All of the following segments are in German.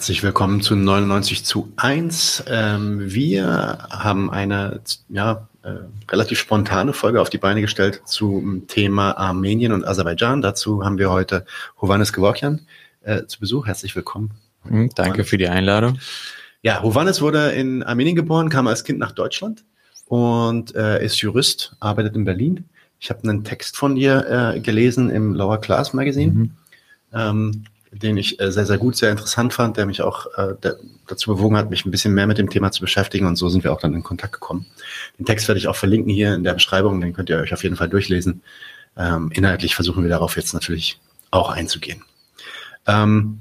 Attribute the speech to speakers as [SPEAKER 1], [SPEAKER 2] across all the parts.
[SPEAKER 1] Herzlich willkommen zu 99 zu 1. Ähm, wir haben eine ja, äh, relativ spontane Folge auf die Beine gestellt zum Thema Armenien und Aserbaidschan. Dazu haben wir heute Hovannes Gevorkian äh, zu Besuch. Herzlich willkommen.
[SPEAKER 2] Mhm, danke für die Einladung.
[SPEAKER 1] Ja, Hovannes wurde in Armenien geboren, kam als Kind nach Deutschland und äh, ist Jurist, arbeitet in Berlin. Ich habe einen Text von dir äh, gelesen im Lower Class Magazine. Mhm. Ähm, den ich äh, sehr, sehr gut, sehr interessant fand, der mich auch äh, dazu bewogen hat, mich ein bisschen mehr mit dem Thema zu beschäftigen und so sind wir auch dann in Kontakt gekommen. Den Text werde ich auch verlinken hier in der Beschreibung, den könnt ihr euch auf jeden Fall durchlesen. Ähm, inhaltlich versuchen wir darauf jetzt natürlich auch einzugehen. Ähm,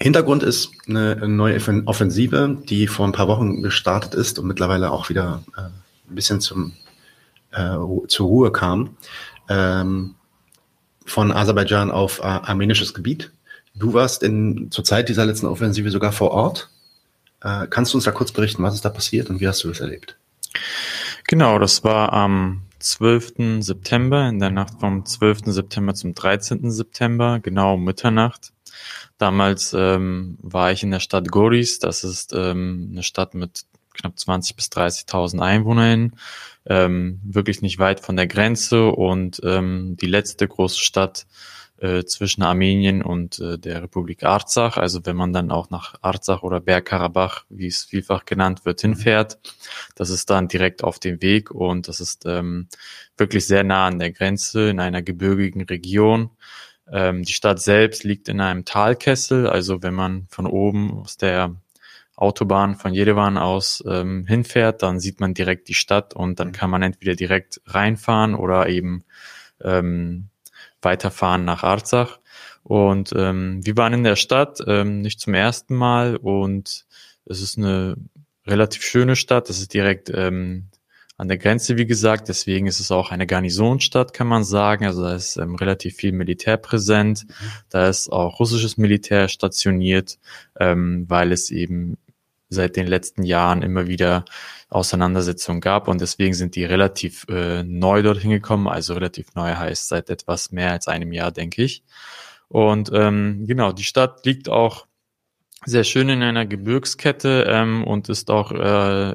[SPEAKER 1] Hintergrund ist eine neue Offensive, die vor ein paar Wochen gestartet ist und mittlerweile auch wieder äh, ein bisschen zum, zur Ruhe kam. Ähm, von Aserbaidschan auf armenisches Gebiet. Du warst in, zur Zeit dieser letzten Offensive sogar vor Ort. Äh, kannst du uns da kurz berichten, was ist da passiert und wie hast du das erlebt?
[SPEAKER 2] Genau, das war am 12. September, in der Nacht vom 12. September zum 13. September, genau um Mitternacht. Damals ähm, war ich in der Stadt Goris, das ist ähm, eine Stadt mit knapp 20 bis 30.000 Einwohnern, ähm, wirklich nicht weit von der Grenze und ähm, die letzte große Stadt äh, zwischen Armenien und äh, der Republik Arzach. Also wenn man dann auch nach Arzach oder Bergkarabach, wie es vielfach genannt wird, hinfährt, das ist dann direkt auf dem Weg und das ist ähm, wirklich sehr nah an der Grenze in einer gebirgigen Region. Ähm, die Stadt selbst liegt in einem Talkessel, also wenn man von oben aus der Autobahn von Jerewan aus ähm, hinfährt, dann sieht man direkt die Stadt und dann kann man entweder direkt reinfahren oder eben ähm, weiterfahren nach Arzach. Und ähm, wir waren in der Stadt ähm, nicht zum ersten Mal und es ist eine relativ schöne Stadt. Das ist direkt ähm, an der Grenze, wie gesagt. Deswegen ist es auch eine Garnisonstadt, kann man sagen. Also da ist ähm, relativ viel Militär präsent. Da ist auch russisches Militär stationiert, ähm, weil es eben seit den letzten Jahren immer wieder Auseinandersetzungen gab. Und deswegen sind die relativ äh, neu dorthin gekommen, also relativ neu heißt seit etwas mehr als einem Jahr, denke ich. Und ähm, genau, die Stadt liegt auch sehr schön in einer Gebirgskette ähm, und ist auch äh,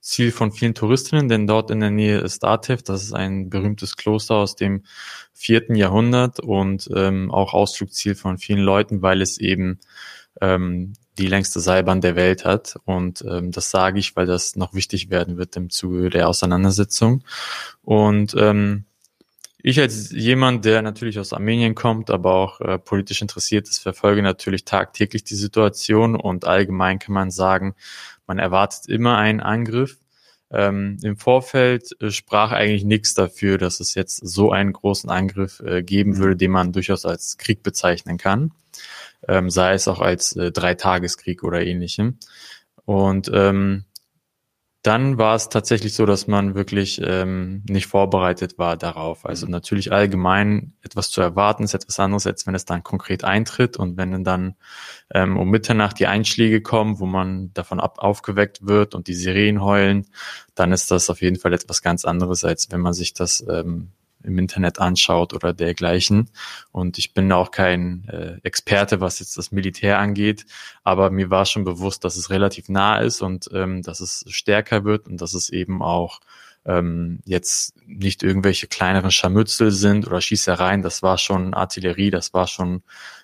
[SPEAKER 2] Ziel von vielen Touristinnen, denn dort in der Nähe ist Datev, das ist ein berühmtes Kloster aus dem vierten Jahrhundert und ähm, auch Ausflugsziel von vielen Leuten, weil es eben ähm, die längste Seilbahn der Welt hat. Und ähm, das sage ich, weil das noch wichtig werden wird im Zuge der Auseinandersetzung. Und ähm, ich als jemand, der natürlich aus Armenien kommt, aber auch äh, politisch interessiert ist, verfolge natürlich tagtäglich die Situation und allgemein kann man sagen, man erwartet immer einen Angriff. Ähm, Im Vorfeld äh, sprach eigentlich nichts dafür, dass es jetzt so einen großen Angriff äh, geben würde, den man durchaus als Krieg bezeichnen kann ähm, sei es auch als äh, Dreitageskrieg oder ähnlichem. Und ähm, dann war es tatsächlich so, dass man wirklich ähm, nicht vorbereitet war darauf. Also mhm. natürlich allgemein etwas zu erwarten ist etwas anderes, als wenn es dann konkret eintritt und wenn dann ähm, um Mitternacht die Einschläge kommen, wo man davon ab aufgeweckt wird und die Sirenen heulen, dann ist das auf jeden Fall etwas ganz anderes, als wenn man sich das ähm, im Internet anschaut oder dergleichen. Und ich bin auch kein äh, Experte, was jetzt das Militär angeht, aber mir war schon bewusst, dass es relativ nah ist und ähm, dass es stärker wird und dass es eben auch ähm, jetzt nicht irgendwelche kleineren Scharmützel sind oder Schießereien. Das war schon Artillerie, das war schon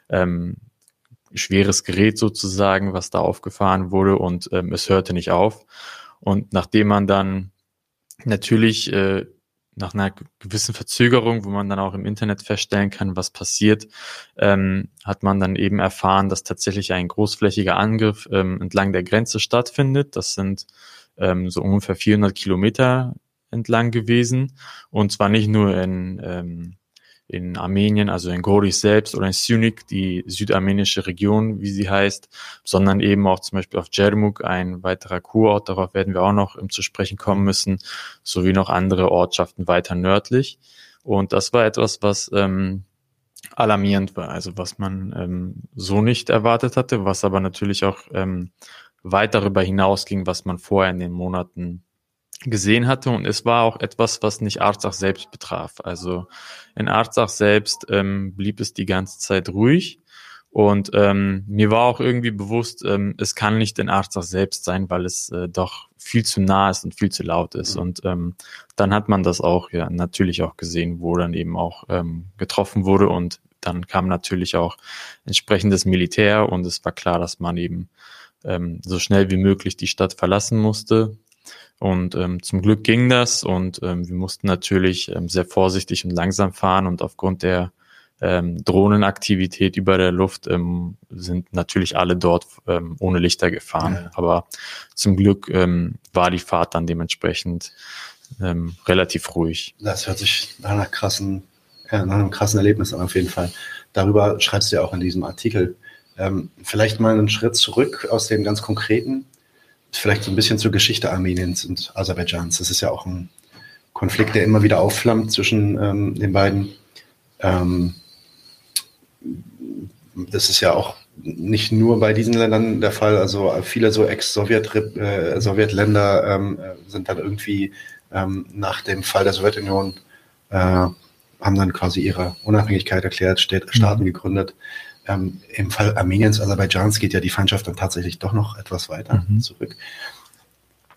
[SPEAKER 2] ähm, schweres Gerät sozusagen, was da aufgefahren wurde und ähm, es hörte nicht auf. Und nachdem man dann natürlich äh, nach einer gewissen Verzögerung, wo man dann auch im Internet feststellen kann, was passiert, ähm, hat man dann eben erfahren, dass tatsächlich ein großflächiger Angriff ähm, entlang der Grenze stattfindet. Das sind ähm, so ungefähr 400 Kilometer entlang gewesen und zwar nicht nur in ähm, in Armenien, also in Goris selbst oder in Syunik, die südarmenische Region, wie sie heißt, sondern eben auch zum Beispiel auf Djermuk, ein weiterer Kurort, darauf werden wir auch noch um zu sprechen kommen müssen, sowie noch andere Ortschaften weiter nördlich. Und das war etwas, was ähm, alarmierend war, also was man ähm, so nicht erwartet hatte, was aber natürlich auch ähm, weit darüber hinausging, was man vorher in den Monaten gesehen hatte. Und es war auch etwas, was nicht Arzach selbst betraf. Also in Arzach selbst ähm, blieb es die ganze Zeit ruhig. Und ähm, mir war auch irgendwie bewusst, ähm, es kann nicht in Arzach selbst sein, weil es äh, doch viel zu nah ist und viel zu laut ist. Mhm. Und ähm, dann hat man das auch ja natürlich auch gesehen, wo dann eben auch ähm, getroffen wurde und dann kam natürlich auch entsprechendes Militär und es war klar, dass man eben ähm, so schnell wie möglich die Stadt verlassen musste. Und ähm, zum Glück ging das und ähm, wir mussten natürlich ähm, sehr vorsichtig und langsam fahren und aufgrund der ähm, Drohnenaktivität über der Luft ähm, sind natürlich alle dort ähm, ohne Lichter gefahren. Ja. Aber zum Glück ähm, war die Fahrt dann dementsprechend ähm, relativ ruhig.
[SPEAKER 1] Das hört sich nach einer krassen, ja, nach einem krassen Erlebnis an auf jeden Fall. Darüber schreibst du ja auch in diesem Artikel. Ähm, vielleicht mal einen Schritt zurück aus dem ganz Konkreten, vielleicht so ein bisschen zur Geschichte Armeniens und Aserbaidschans. Das ist ja auch ein Konflikt, der immer wieder aufflammt zwischen ähm, den beiden. Ähm, das ist ja auch nicht nur bei diesen Ländern der Fall. Also viele so Ex-Sowjet-Länder äh, ähm, sind dann irgendwie ähm, nach dem Fall der Sowjetunion äh, haben dann quasi ihre Unabhängigkeit erklärt, Städte, mhm. Staaten gegründet. Ähm, Im Fall Armeniens, Aserbaidschans geht ja die Feindschaft dann tatsächlich doch noch etwas weiter mhm. zurück.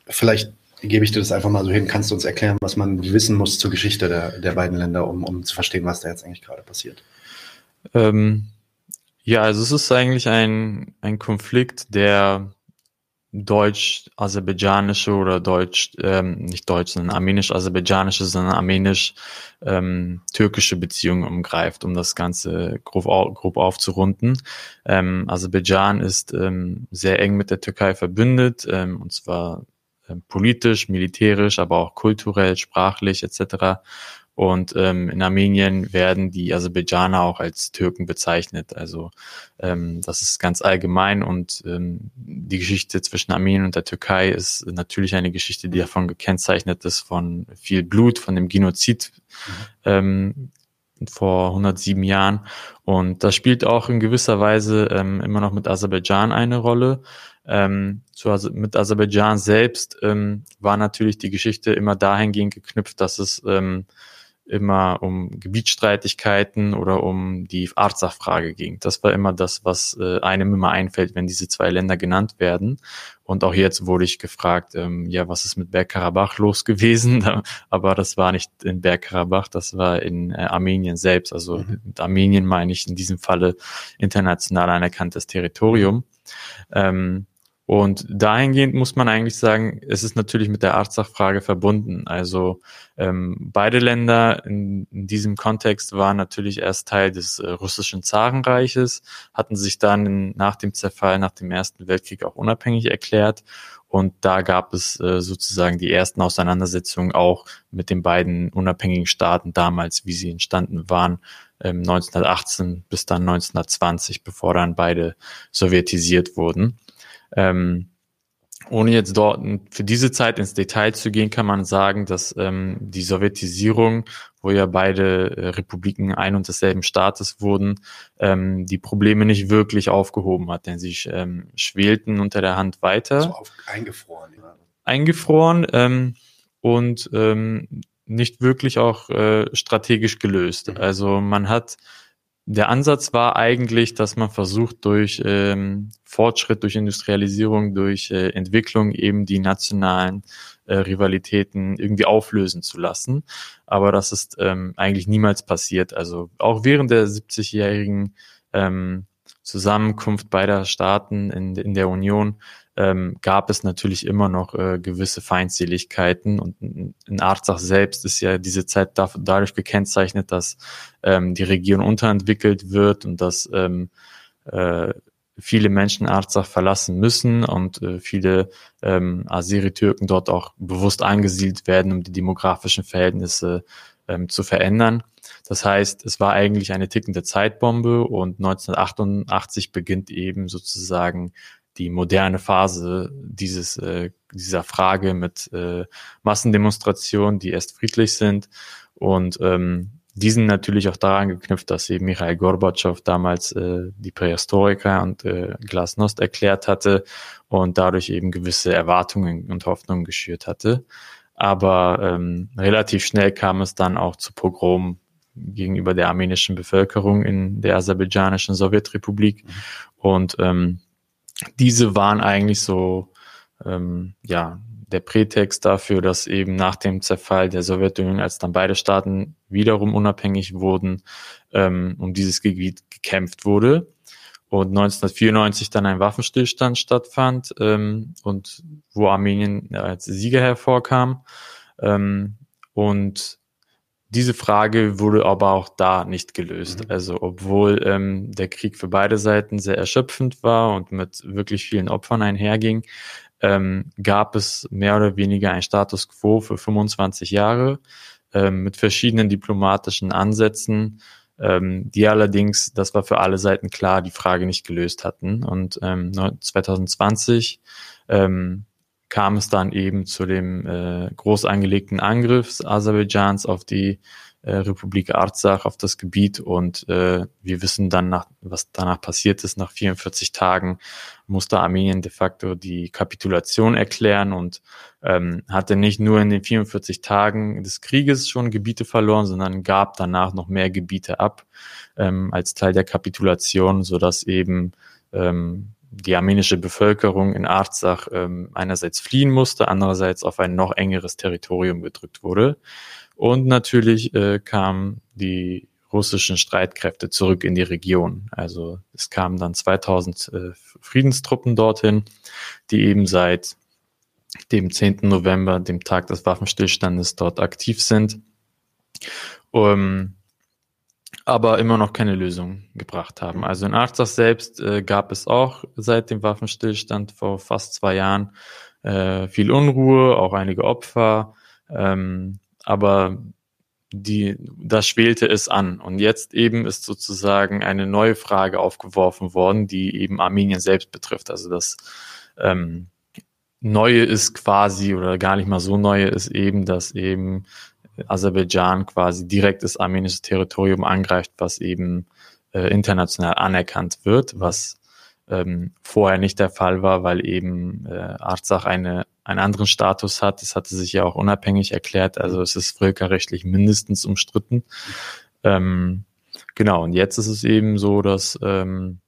[SPEAKER 1] Vielleicht gebe ich dir das einfach mal so hin. Kannst du uns erklären, was man wissen muss zur Geschichte der, der beiden Länder, um, um zu verstehen, was da jetzt eigentlich gerade passiert?
[SPEAKER 2] Ähm, ja, also es ist eigentlich ein, ein Konflikt, der deutsch-aserbaidschanische oder deutsch, ähm, nicht deutsch, sondern armenisch-aserbaidschanische, sondern armenisch-türkische ähm, Beziehungen umgreift, um das Ganze grob, grob aufzurunden. Ähm, Aserbaidschan ist ähm, sehr eng mit der Türkei verbündet, ähm, und zwar ähm, politisch, militärisch, aber auch kulturell, sprachlich etc. Und ähm, in Armenien werden die Aserbaidschaner auch als Türken bezeichnet. Also ähm, das ist ganz allgemein. Und ähm, die Geschichte zwischen Armenien und der Türkei ist natürlich eine Geschichte, die davon gekennzeichnet ist von viel Blut, von dem Genozid ähm, vor 107 Jahren. Und das spielt auch in gewisser Weise ähm, immer noch mit Aserbaidschan eine Rolle. Ähm, zu, mit Aserbaidschan selbst ähm, war natürlich die Geschichte immer dahingehend geknüpft, dass es ähm, immer um Gebietsstreitigkeiten oder um die Arzach-Frage ging. Das war immer das, was äh, einem immer einfällt, wenn diese zwei Länder genannt werden. Und auch jetzt wurde ich gefragt, ähm, ja, was ist mit Bergkarabach los gewesen? Aber das war nicht in Bergkarabach, das war in äh, Armenien selbst. Also mhm. mit Armenien meine ich in diesem Falle international anerkanntes Territorium. Ähm, und dahingehend muss man eigentlich sagen, es ist natürlich mit der Arzach-Frage verbunden. Also ähm, beide Länder in, in, diesem Kontext waren natürlich erst Teil des äh, russischen Zarenreiches, hatten sich dann in, nach dem Zerfall, nach dem Ersten Weltkrieg auch unabhängig erklärt. Und da gab es äh, sozusagen die ersten Auseinandersetzungen auch mit den beiden unabhängigen Staaten damals, wie sie entstanden waren, ähm, 1918 bis dann 1920, bevor dann beide sowjetisiert wurden. Ähm, ohne jetzt dort für diese Zeit ins Detail zu gehen, kann man sagen, dass ähm, die Sowjetisierung, wo ja beide äh, Republiken ein und desselben Staates wurden, ähm, die Probleme nicht wirklich aufgehoben hat, denn sie ähm, schwelten unter der Hand weiter. So auf,
[SPEAKER 1] eingefroren. Ja.
[SPEAKER 2] Eingefroren ähm, und ähm, nicht wirklich auch äh, strategisch gelöst. Mhm. Also man hat der Ansatz war eigentlich, dass man versucht, durch ähm, Fortschritt, durch Industrialisierung, durch äh, Entwicklung eben die nationalen äh, Rivalitäten irgendwie auflösen zu lassen. Aber das ist ähm, eigentlich niemals passiert. Also auch während der 70-jährigen ähm, Zusammenkunft beider Staaten in, in der Union ähm, gab es natürlich immer noch äh, gewisse Feindseligkeiten. Und in Arzach selbst ist ja diese Zeit dadurch gekennzeichnet, dass ähm, die Region unterentwickelt wird und dass ähm, äh, viele Menschen Arzach verlassen müssen und äh, viele ähm, Aseri-Türken dort auch bewusst angesiedelt werden, um die demografischen Verhältnisse ähm, zu verändern. Das heißt, es war eigentlich eine tickende Zeitbombe und 1988 beginnt eben sozusagen die moderne Phase dieses, äh, dieser Frage mit äh, Massendemonstrationen, die erst friedlich sind. Und ähm, die sind natürlich auch daran geknüpft, dass eben Mikhail Gorbatschow damals äh, die Prähistoriker und äh, Glasnost erklärt hatte und dadurch eben gewisse Erwartungen und Hoffnungen geschürt hatte. Aber ähm, relativ schnell kam es dann auch zu Pogromen gegenüber der armenischen Bevölkerung in der aserbaidschanischen Sowjetrepublik. Mhm. Und ähm, diese waren eigentlich so, ähm, ja, der Prätext dafür, dass eben nach dem Zerfall der Sowjetunion, als dann beide Staaten wiederum unabhängig wurden, ähm, um dieses Gebiet gekämpft wurde und 1994 dann ein Waffenstillstand stattfand ähm, und wo Armenien als Sieger hervorkam. Ähm, und diese Frage wurde aber auch da nicht gelöst. Mhm. Also obwohl ähm, der Krieg für beide Seiten sehr erschöpfend war und mit wirklich vielen Opfern einherging, ähm, gab es mehr oder weniger ein Status quo für 25 Jahre ähm, mit verschiedenen diplomatischen Ansätzen, ähm, die allerdings, das war für alle Seiten klar, die Frage nicht gelöst hatten. Und ähm, 2020 ähm, kam es dann eben zu dem äh, groß angelegten Angriff Aserbaidschans auf die äh, Republik Arzach, auf das Gebiet und äh, wir wissen dann, nach, was danach passiert ist. Nach 44 Tagen musste Armenien de facto die Kapitulation erklären und ähm, hatte nicht nur in den 44 Tagen des Krieges schon Gebiete verloren, sondern gab danach noch mehr Gebiete ab ähm, als Teil der Kapitulation, so dass eben ähm, die armenische Bevölkerung in Arzach ähm, einerseits fliehen musste, andererseits auf ein noch engeres Territorium gedrückt wurde. Und natürlich äh, kamen die russischen Streitkräfte zurück in die Region. Also es kamen dann 2000 äh, Friedenstruppen dorthin, die eben seit dem 10. November, dem Tag des Waffenstillstandes, dort aktiv sind. Um, aber immer noch keine Lösung gebracht haben. Also in Arzach selbst äh, gab es auch seit dem Waffenstillstand vor fast zwei Jahren äh, viel Unruhe, auch einige Opfer, ähm, aber die, da schwelte es an. Und jetzt eben ist sozusagen eine neue Frage aufgeworfen worden, die eben Armenien selbst betrifft. Also das ähm, Neue ist quasi, oder gar nicht mal so Neue ist eben, dass eben Aserbaidschan quasi direkt das armenische Territorium angreift, was eben äh, international anerkannt wird, was ähm, vorher nicht der Fall war, weil eben äh, Arzach eine, einen anderen Status hat. Es hatte sich ja auch unabhängig erklärt, also es ist völkerrechtlich mindestens umstritten. Ähm, genau, und jetzt ist es eben so, dass ähm,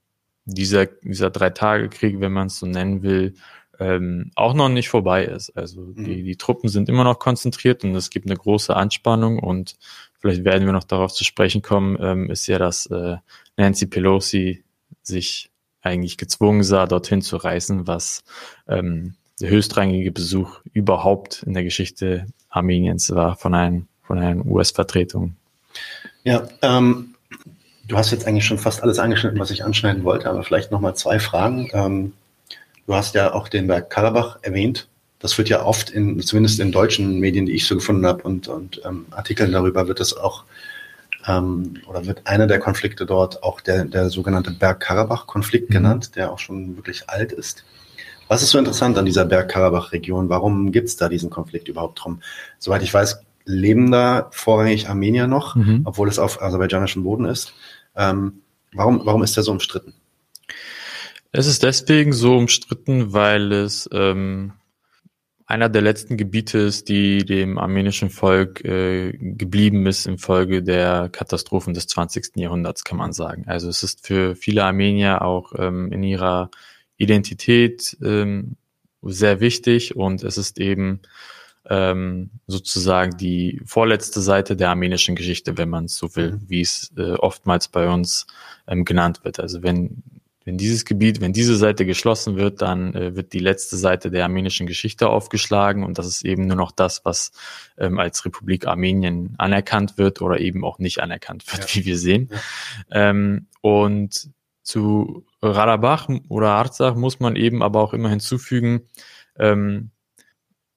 [SPEAKER 2] dieser, dieser Drei-Tage-Krieg, wenn man es so nennen will, ähm, auch noch nicht vorbei ist. Also mhm. die, die Truppen sind immer noch konzentriert und es gibt eine große Anspannung und vielleicht werden wir noch darauf zu sprechen kommen, ähm, ist ja, dass äh, Nancy Pelosi sich eigentlich gezwungen sah, dorthin zu reisen, was ähm, der höchstrangige Besuch überhaupt in der Geschichte Armeniens war von einem von einer US-Vertretung.
[SPEAKER 1] Ja, ähm, du hast jetzt eigentlich schon fast alles angeschnitten, was ich anschneiden wollte, aber vielleicht nochmal zwei Fragen. Ähm, Du hast ja auch den Berg Karabach erwähnt. Das wird ja oft in, zumindest in deutschen Medien, die ich so gefunden habe und, und ähm, Artikeln darüber, wird es auch ähm, oder wird einer der Konflikte dort auch der, der sogenannte Bergkarabach-Konflikt mhm. genannt, der auch schon wirklich alt ist. Was ist so interessant an dieser Bergkarabach-Region? Warum gibt es da diesen Konflikt überhaupt drum? Soweit ich weiß, leben da vorrangig Armenier noch, mhm. obwohl es auf aserbaidschanischem Boden ist. Ähm, warum, warum ist der so umstritten?
[SPEAKER 2] Es ist deswegen so umstritten, weil es ähm, einer der letzten Gebiete ist, die dem armenischen Volk äh, geblieben ist infolge der Katastrophen des 20. Jahrhunderts, kann man sagen. Also es ist für viele Armenier auch ähm, in ihrer Identität ähm, sehr wichtig und es ist eben ähm, sozusagen die vorletzte Seite der armenischen Geschichte, wenn man es so will, wie es äh, oftmals bei uns ähm, genannt wird. Also wenn wenn dieses Gebiet, wenn diese Seite geschlossen wird, dann äh, wird die letzte Seite der armenischen Geschichte aufgeschlagen und das ist eben nur noch das, was ähm, als Republik Armenien anerkannt wird oder eben auch nicht anerkannt wird, ja. wie wir sehen. Ja. Ähm, und zu Radabach oder Arzach muss man eben aber auch immer hinzufügen, ähm,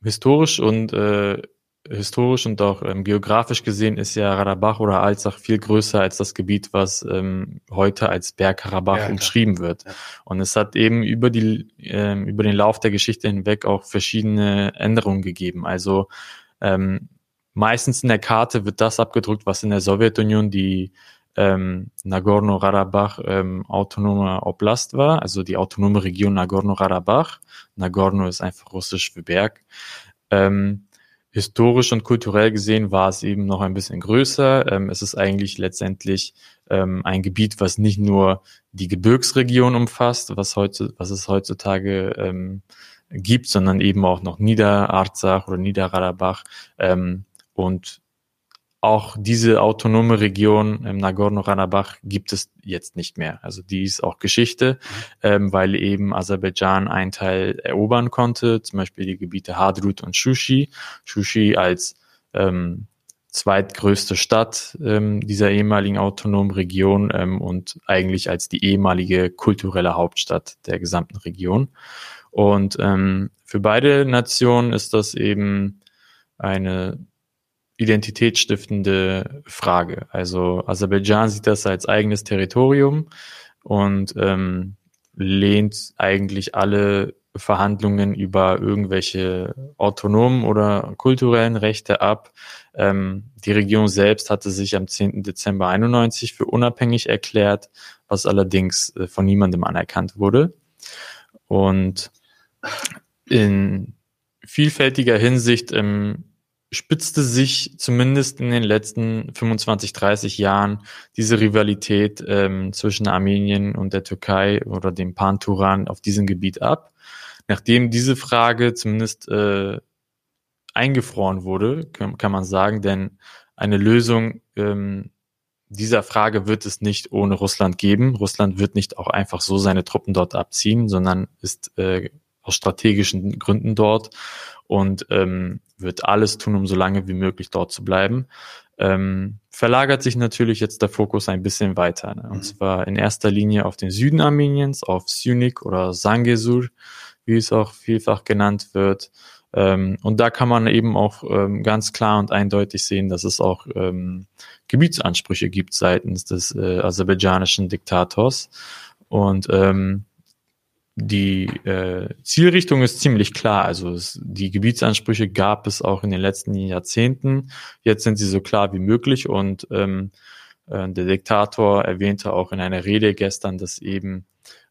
[SPEAKER 2] historisch und äh, historisch und auch ähm, geografisch gesehen ist ja Radabach oder Alzach viel größer als das Gebiet, was ähm, heute als Bergkarabach ja, umschrieben wird. Ja. Und es hat eben über die ähm, über den Lauf der Geschichte hinweg auch verschiedene Änderungen gegeben. Also ähm, meistens in der Karte wird das abgedruckt, was in der Sowjetunion die ähm, Nagorno-Karabach ähm, autonome Oblast war, also die autonome Region Nagorno-Karabach. Nagorno ist einfach russisch für Berg. Ähm, historisch und kulturell gesehen war es eben noch ein bisschen größer. Ähm, es ist eigentlich letztendlich ähm, ein Gebiet, was nicht nur die Gebirgsregion umfasst, was heute, was es heutzutage ähm, gibt, sondern eben auch noch Niederarzach oder Niederradabach ähm, und auch diese autonome Region im Nagorno-Karabach gibt es jetzt nicht mehr. Also die ist auch Geschichte, ähm, weil eben Aserbaidschan einen Teil erobern konnte, zum Beispiel die Gebiete Hadrut und Shushi. Shushi als ähm, zweitgrößte Stadt ähm, dieser ehemaligen autonomen Region ähm, und eigentlich als die ehemalige kulturelle Hauptstadt der gesamten Region. Und ähm, für beide Nationen ist das eben eine identitätsstiftende Frage. Also Aserbaidschan sieht das als eigenes Territorium und ähm, lehnt eigentlich alle Verhandlungen über irgendwelche autonomen oder kulturellen Rechte ab. Ähm, die Region selbst hatte sich am 10. Dezember 91 für unabhängig erklärt, was allerdings äh, von niemandem anerkannt wurde. Und in vielfältiger Hinsicht ähm, spitzte sich zumindest in den letzten 25, 30 Jahren diese Rivalität ähm, zwischen Armenien und der Türkei oder dem Panturan auf diesem Gebiet ab. Nachdem diese Frage zumindest äh, eingefroren wurde, kann, kann, man sagen, denn eine Lösung ähm, dieser Frage wird es nicht ohne Russland geben. Russland wird nicht auch einfach so seine Truppen dort abziehen, sondern ist äh, aus strategischen Gründen dort und ähm, wird alles tun, um so lange wie möglich dort zu bleiben. Ähm, verlagert sich natürlich jetzt der Fokus ein bisschen weiter. Ne? Und mhm. zwar in erster Linie auf den Süden Armeniens, auf Syunik oder Sangesur, wie es auch vielfach genannt wird. Ähm, und da kann man eben auch ähm, ganz klar und eindeutig sehen, dass es auch ähm, Gebietsansprüche gibt seitens des äh, aserbaidschanischen Diktators. Und ähm, die äh, Zielrichtung ist ziemlich klar. Also es, die Gebietsansprüche gab es auch in den letzten Jahrzehnten. Jetzt sind sie so klar wie möglich und ähm, äh, der Diktator erwähnte auch in einer Rede gestern, dass eben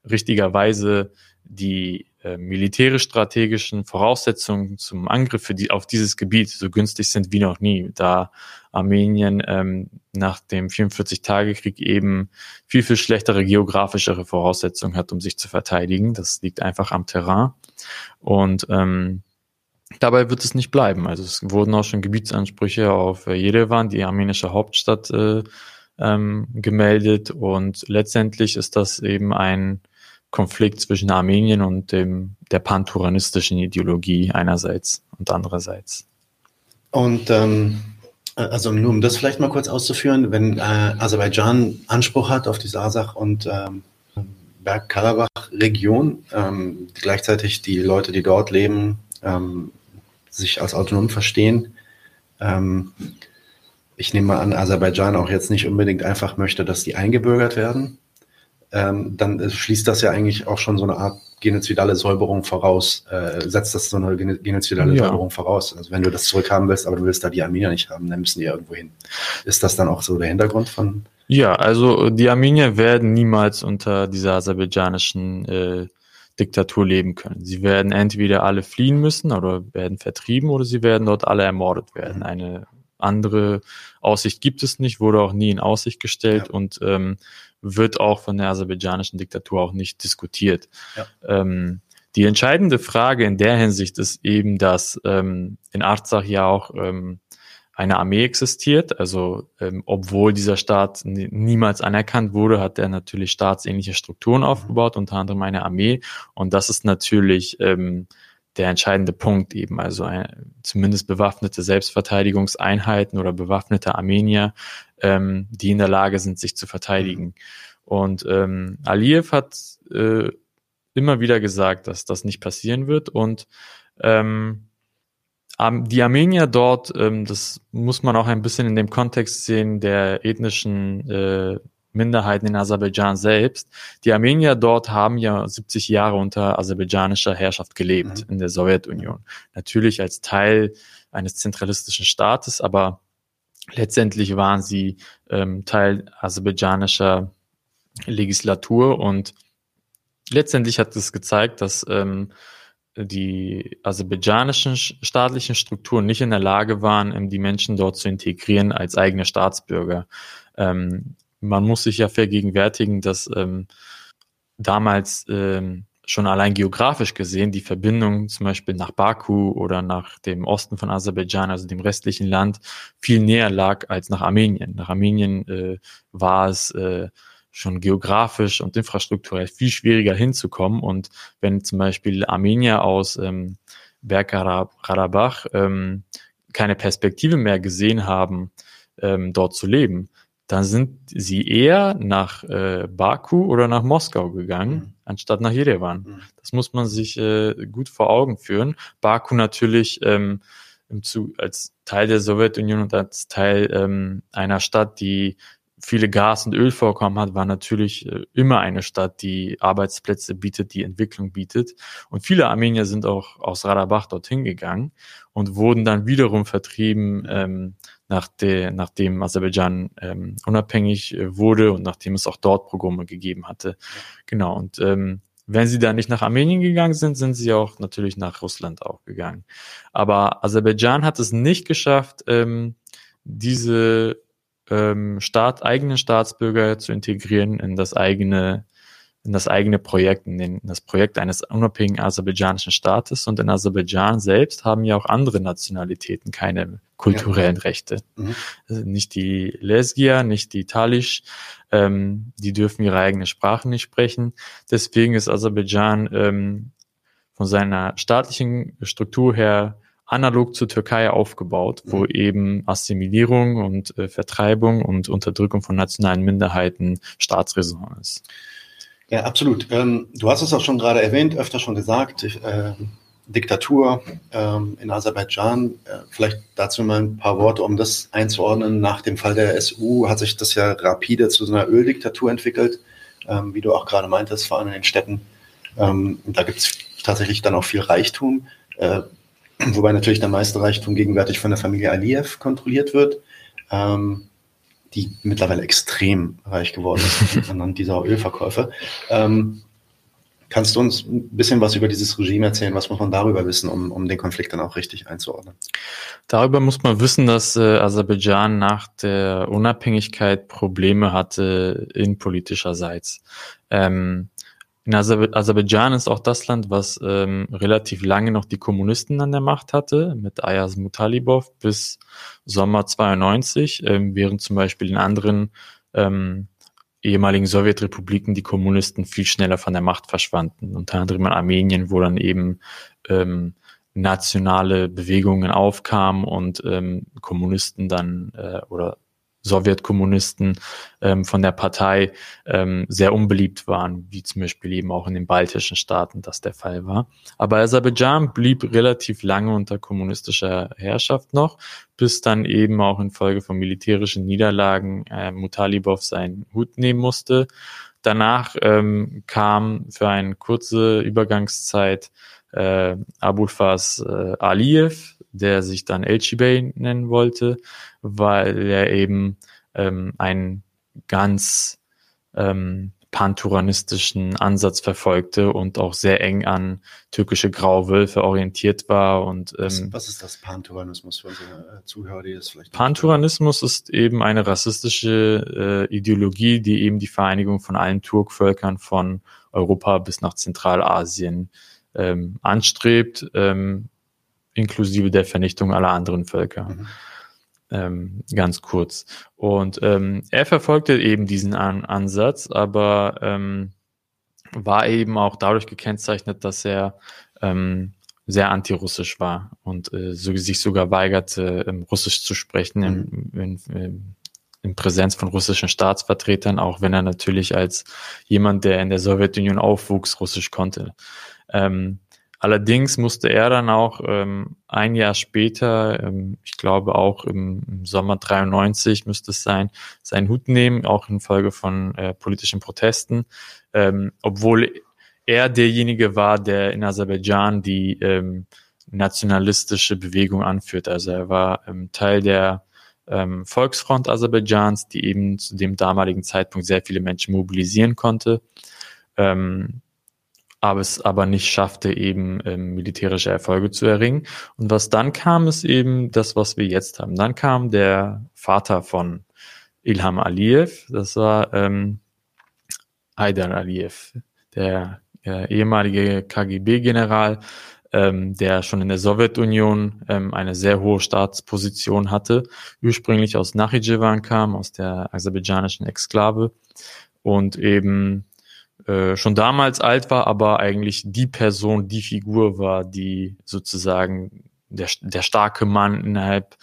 [SPEAKER 2] richtigerweise die äh, militärisch-strategischen Voraussetzungen zum Angriff für die, auf dieses Gebiet so günstig sind wie noch nie, da Armenien ähm, nach dem 44-Tage-Krieg eben viel, viel schlechtere geografischere Voraussetzungen hat, um sich zu verteidigen. Das liegt einfach am Terrain. Und ähm, dabei wird es nicht bleiben. Also es wurden auch schon Gebietsansprüche auf äh, Jerewan, die armenische Hauptstadt, äh, ähm, gemeldet. Und letztendlich ist das eben ein Konflikt zwischen Armenien und dem, der panturanistischen Ideologie einerseits und andererseits.
[SPEAKER 1] Und ähm, also nur um das vielleicht mal kurz auszuführen, wenn äh, Aserbaidschan Anspruch hat auf die Sasach und ähm, Bergkarabach-Region, ähm, gleichzeitig die Leute, die dort leben, ähm, sich als autonom verstehen. Ähm, ich nehme mal an, Aserbaidschan auch jetzt nicht unbedingt einfach möchte, dass die eingebürgert werden ähm, dann schließt das ja eigentlich auch schon so eine Art genozidale Säuberung voraus, äh, setzt das so eine genozidale ja. Säuberung voraus. Also wenn du das zurückhaben willst, aber du willst da die Armenier nicht haben, dann müssen die irgendwo hin. Ist das dann auch so der Hintergrund von?
[SPEAKER 2] Ja, also die Armenier werden niemals unter dieser aserbaidschanischen äh, Diktatur leben können. Sie werden entweder alle fliehen müssen oder werden vertrieben oder sie werden dort alle ermordet werden. Mhm. Eine andere Aussicht gibt es nicht, wurde auch nie in Aussicht gestellt ja. und ähm, wird auch von der aserbaidschanischen Diktatur auch nicht diskutiert. Ja. Ähm, die entscheidende Frage in der Hinsicht ist eben, dass ähm, in Arzach ja auch ähm, eine Armee existiert. Also ähm, obwohl dieser Staat niemals anerkannt wurde, hat er natürlich staatsähnliche Strukturen mhm. aufgebaut, unter anderem eine Armee. Und das ist natürlich ähm, der entscheidende Punkt eben, also ein, zumindest bewaffnete Selbstverteidigungseinheiten oder bewaffnete Armenier, ähm, die in der Lage sind, sich zu verteidigen. Und ähm, Aliyev hat äh, immer wieder gesagt, dass das nicht passieren wird und ähm, die Armenier dort, ähm, das muss man auch ein bisschen in dem Kontext sehen der ethnischen äh, Minderheiten in Aserbaidschan selbst. Die Armenier dort haben ja 70 Jahre unter aserbaidschanischer Herrschaft gelebt mhm. in der Sowjetunion. Natürlich als Teil eines zentralistischen Staates, aber letztendlich waren sie ähm, Teil aserbaidschanischer Legislatur und letztendlich hat es gezeigt, dass ähm, die aserbaidschanischen staatlichen Strukturen nicht in der Lage waren, die Menschen dort zu integrieren als eigene Staatsbürger. Ähm, man muss sich ja vergegenwärtigen, dass ähm, damals ähm, schon allein geografisch gesehen die Verbindung zum Beispiel nach Baku oder nach dem Osten von Aserbaidschan, also dem restlichen Land, viel näher lag als nach Armenien. Nach Armenien äh, war es äh, schon geografisch und infrastrukturell viel schwieriger hinzukommen. Und wenn zum Beispiel Armenier aus ähm, Bergkarabach ähm, keine Perspektive mehr gesehen haben, ähm, dort zu leben, dann sind sie eher nach äh, Baku oder nach Moskau gegangen, mhm. anstatt nach Jerewan. Mhm. Das muss man sich äh, gut vor Augen führen. Baku natürlich ähm, im Zug, als Teil der Sowjetunion und als Teil ähm, einer Stadt, die viele Gas- und Ölvorkommen hat, war natürlich äh, immer eine Stadt, die Arbeitsplätze bietet, die Entwicklung bietet. Und viele Armenier sind auch aus Radabach dorthin gegangen und wurden dann wiederum vertrieben, ähm, nach der, nachdem Aserbaidschan ähm, unabhängig äh, wurde und nachdem es auch dort Programme gegeben hatte. Genau. Und ähm, wenn sie da nicht nach Armenien gegangen sind, sind sie auch natürlich nach Russland auch gegangen. Aber Aserbaidschan hat es nicht geschafft, ähm, diese ähm, Staat, eigenen Staatsbürger zu integrieren in das eigene in das eigene Projekt, in, den, in das Projekt eines unabhängigen aserbaidschanischen Staates. Und in Aserbaidschan selbst haben ja auch andere Nationalitäten keine kulturellen ja. Rechte. Mhm. Also nicht die Lesgia, nicht die Talisch, ähm, die dürfen ihre eigene Sprache nicht sprechen. Deswegen ist Aserbaidschan ähm, von seiner staatlichen Struktur her analog zur Türkei aufgebaut, wo mhm. eben Assimilierung und äh, Vertreibung und Unterdrückung von nationalen Minderheiten Staatsräson ist.
[SPEAKER 1] Ja, absolut. Ähm, du hast es auch schon gerade erwähnt, öfter schon gesagt, äh, Diktatur ähm, in Aserbaidschan. Äh, vielleicht dazu mal ein paar Worte, um das einzuordnen. Nach dem Fall der SU hat sich das ja rapide zu so einer Öldiktatur entwickelt, ähm, wie du auch gerade meintest, vor allem in den Städten. Ähm, da gibt es tatsächlich dann auch viel Reichtum. Äh, wobei natürlich der meiste Reichtum gegenwärtig von der Familie Aliyev kontrolliert wird, ähm, die mittlerweile extrem reich geworden ist anhand dieser Ölverkäufe. Ähm, kannst du uns ein bisschen was über dieses Regime erzählen? Was muss man darüber wissen, um, um den Konflikt dann auch richtig einzuordnen?
[SPEAKER 2] Darüber muss man wissen, dass äh, Aserbaidschan nach der Unabhängigkeit Probleme hatte innenpolitischerseits. Ähm, in Aserbaidschan ist auch das Land, was ähm, relativ lange noch die Kommunisten an der Macht hatte, mit Ayaz Mutalibov bis Sommer 92, ähm, während zum Beispiel in anderen ähm, ehemaligen Sowjetrepubliken die Kommunisten viel schneller von der Macht verschwanden. Unter anderem in Armenien, wo dann eben ähm, nationale Bewegungen aufkamen und ähm, Kommunisten dann äh, oder Sowjetkommunisten ähm, von der Partei ähm, sehr unbeliebt waren, wie zum Beispiel eben auch in den baltischen Staaten das der Fall war. Aber Aserbaidschan blieb relativ lange unter kommunistischer Herrschaft noch, bis dann eben auch infolge von militärischen Niederlagen äh, Mutalibov seinen Hut nehmen musste. Danach ähm, kam für eine kurze Übergangszeit äh, Abulfaz äh, Aliyev, der sich dann Elchibey nennen wollte, weil er eben ähm, einen ganz ähm, panturanistischen Ansatz verfolgte und auch sehr eng an türkische Grauwölfe orientiert war. Und,
[SPEAKER 1] ähm, was, was ist das Panturanismus für unsere äh, Zuhörer, die das
[SPEAKER 2] vielleicht Panturanismus ist eben eine rassistische äh, Ideologie, die eben die Vereinigung von allen Turkvölkern von Europa bis nach Zentralasien ähm, anstrebt. Ähm, inklusive der Vernichtung aller anderen Völker. Mhm. Ähm, ganz kurz. Und ähm, er verfolgte eben diesen An Ansatz, aber ähm, war eben auch dadurch gekennzeichnet, dass er ähm, sehr antirussisch war und äh, so, sich sogar weigerte, ähm, Russisch zu sprechen mhm. in, in, in, in Präsenz von russischen Staatsvertretern, auch wenn er natürlich als jemand, der in der Sowjetunion aufwuchs, Russisch konnte. Ähm, Allerdings musste er dann auch ähm, ein Jahr später, ähm, ich glaube auch im, Sommer 93 müsste es sein, seinen Hut nehmen, auch infolge von äh, politischen Protesten, ähm, obwohl er derjenige war, der in Aserbaidschan die ähm, nationalistische Bewegung anführt. Also er war ähm, Teil der ähm, Volksfront Aserbaidschans, die eben zu dem damaligen Zeitpunkt sehr viele Menschen mobilisieren konnte. Ähm, aber es aber nicht schaffte, eben ähm, militärische Erfolge zu erringen. Und was dann kam, ist eben das, was wir jetzt haben. Dann kam der Vater von Ilham Aliyev, das war ähm, Haidar Aliyev, der äh, ehemalige KGB-General, ähm, der schon in der Sowjetunion ähm, eine sehr hohe Staatsposition hatte, ursprünglich aus Nachidjewan kam, aus der aserbaidschanischen Exklave und eben äh, schon damals alt war, aber eigentlich die Person, die Figur war, die sozusagen der, der starke Mann innerhalb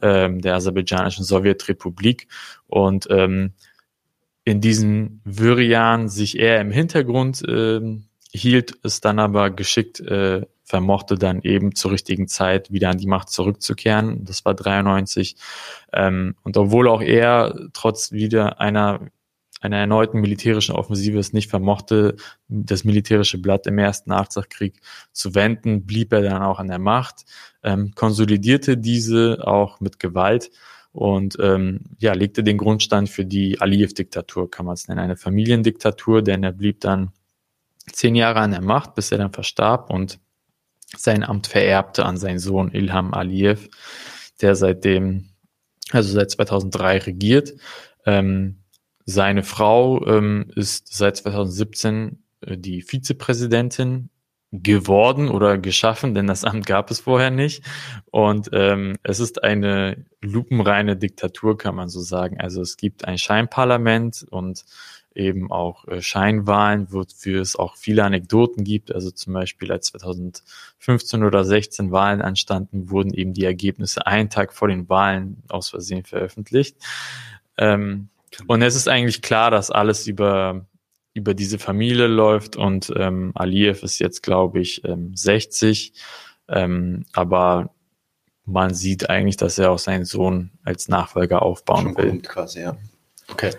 [SPEAKER 2] ähm, der aserbaidschanischen Sowjetrepublik und ähm, in diesen Wirrjahren sich eher im Hintergrund ähm, hielt, es dann aber geschickt äh, vermochte dann eben zur richtigen Zeit wieder an die Macht zurückzukehren. Das war 93. Ähm, und obwohl auch er trotz wieder einer einer erneuten militärischen Offensive es nicht vermochte, das militärische Blatt im ersten Nachtsachkrieg zu wenden, blieb er dann auch an der Macht, ähm, konsolidierte diese auch mit Gewalt und ähm, ja, legte den Grundstein für die Aliyev-Diktatur, kann man es nennen, eine Familiendiktatur, denn er blieb dann zehn Jahre an der Macht, bis er dann verstarb und sein Amt vererbte an seinen Sohn Ilham Aliyev, der seitdem, also seit 2003 regiert. Ähm, seine Frau ähm, ist seit 2017 äh, die Vizepräsidentin geworden oder geschaffen, denn das Amt gab es vorher nicht. Und ähm, es ist eine lupenreine Diktatur, kann man so sagen. Also es gibt ein Scheinparlament und eben auch äh, Scheinwahlen, wofür es auch viele Anekdoten gibt. Also zum Beispiel als 2015 oder 16 Wahlen anstanden, wurden eben die Ergebnisse einen Tag vor den Wahlen aus Versehen veröffentlicht. Ähm, und es ist eigentlich klar, dass alles über über diese Familie läuft und ähm, Aliyev ist jetzt, glaube ich, ähm, 60, ähm, aber man sieht eigentlich, dass er auch seinen Sohn als Nachfolger aufbauen Schon will. Kommt
[SPEAKER 1] quasi, ja. Okay.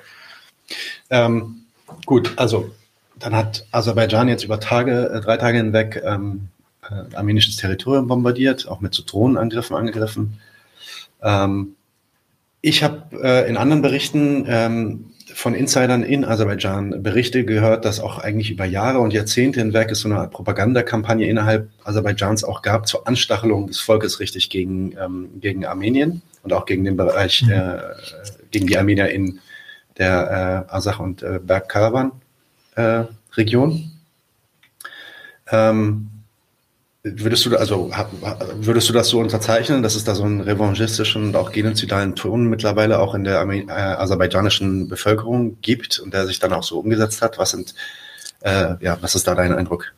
[SPEAKER 1] Ähm, gut, also dann hat Aserbaidschan jetzt über Tage, äh, drei Tage hinweg ähm, äh, armenisches Territorium bombardiert, auch mit so Drohnenangriffen angegriffen. Ähm, ich habe äh, in anderen Berichten ähm, von Insidern in Aserbaidschan Berichte gehört, dass auch eigentlich über Jahre und Jahrzehnte hinweg es so eine Propagandakampagne innerhalb Aserbaidschans auch gab zur Anstachelung des Volkes richtig gegen, ähm, gegen Armenien und auch gegen den Bereich, mhm. äh, gegen die Armenier in der äh, Asach- und äh, Bergkarawan-Region. Äh, ähm, Würdest du, also, würdest du das so unterzeichnen, dass es da so einen revanchistischen und auch genozidalen Ton mittlerweile auch in der äh, aserbaidschanischen Bevölkerung gibt und der sich dann auch so umgesetzt hat? Was sind, äh, ja, was ist da dein Eindruck?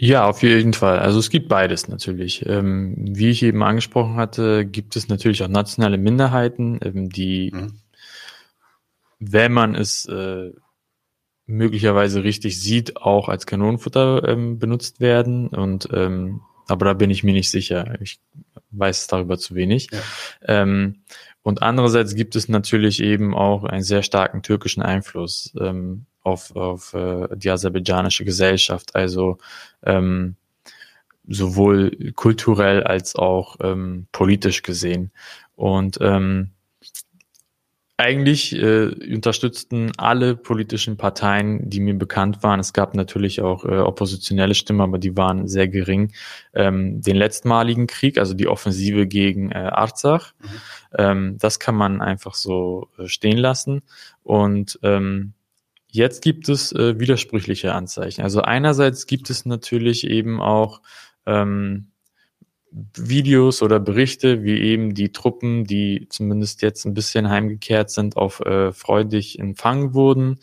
[SPEAKER 2] Ja, auf jeden Fall. Also es gibt beides natürlich. Ähm, wie ich eben angesprochen hatte, gibt es natürlich auch nationale Minderheiten, ähm, die, mhm. wenn man es äh, möglicherweise richtig sieht, auch als Kanonenfutter ähm, benutzt werden. Und ähm, aber da bin ich mir nicht sicher. Ich weiß darüber zu wenig. Ja. Ähm, und andererseits gibt es natürlich eben auch einen sehr starken türkischen Einfluss ähm, auf, auf äh, die aserbaidschanische Gesellschaft. Also ähm, sowohl kulturell als auch ähm, politisch gesehen. Und ähm, eigentlich äh, unterstützten alle politischen Parteien, die mir bekannt waren, es gab natürlich auch äh, oppositionelle Stimmen, aber die waren sehr gering, ähm, den letztmaligen Krieg, also die Offensive gegen äh, Arzach. Mhm. Ähm, das kann man einfach so äh, stehen lassen. Und ähm, jetzt gibt es äh, widersprüchliche Anzeichen. Also einerseits gibt es natürlich eben auch ähm, Videos oder Berichte, wie eben die Truppen, die zumindest jetzt ein bisschen heimgekehrt sind, auf äh, freudig empfangen wurden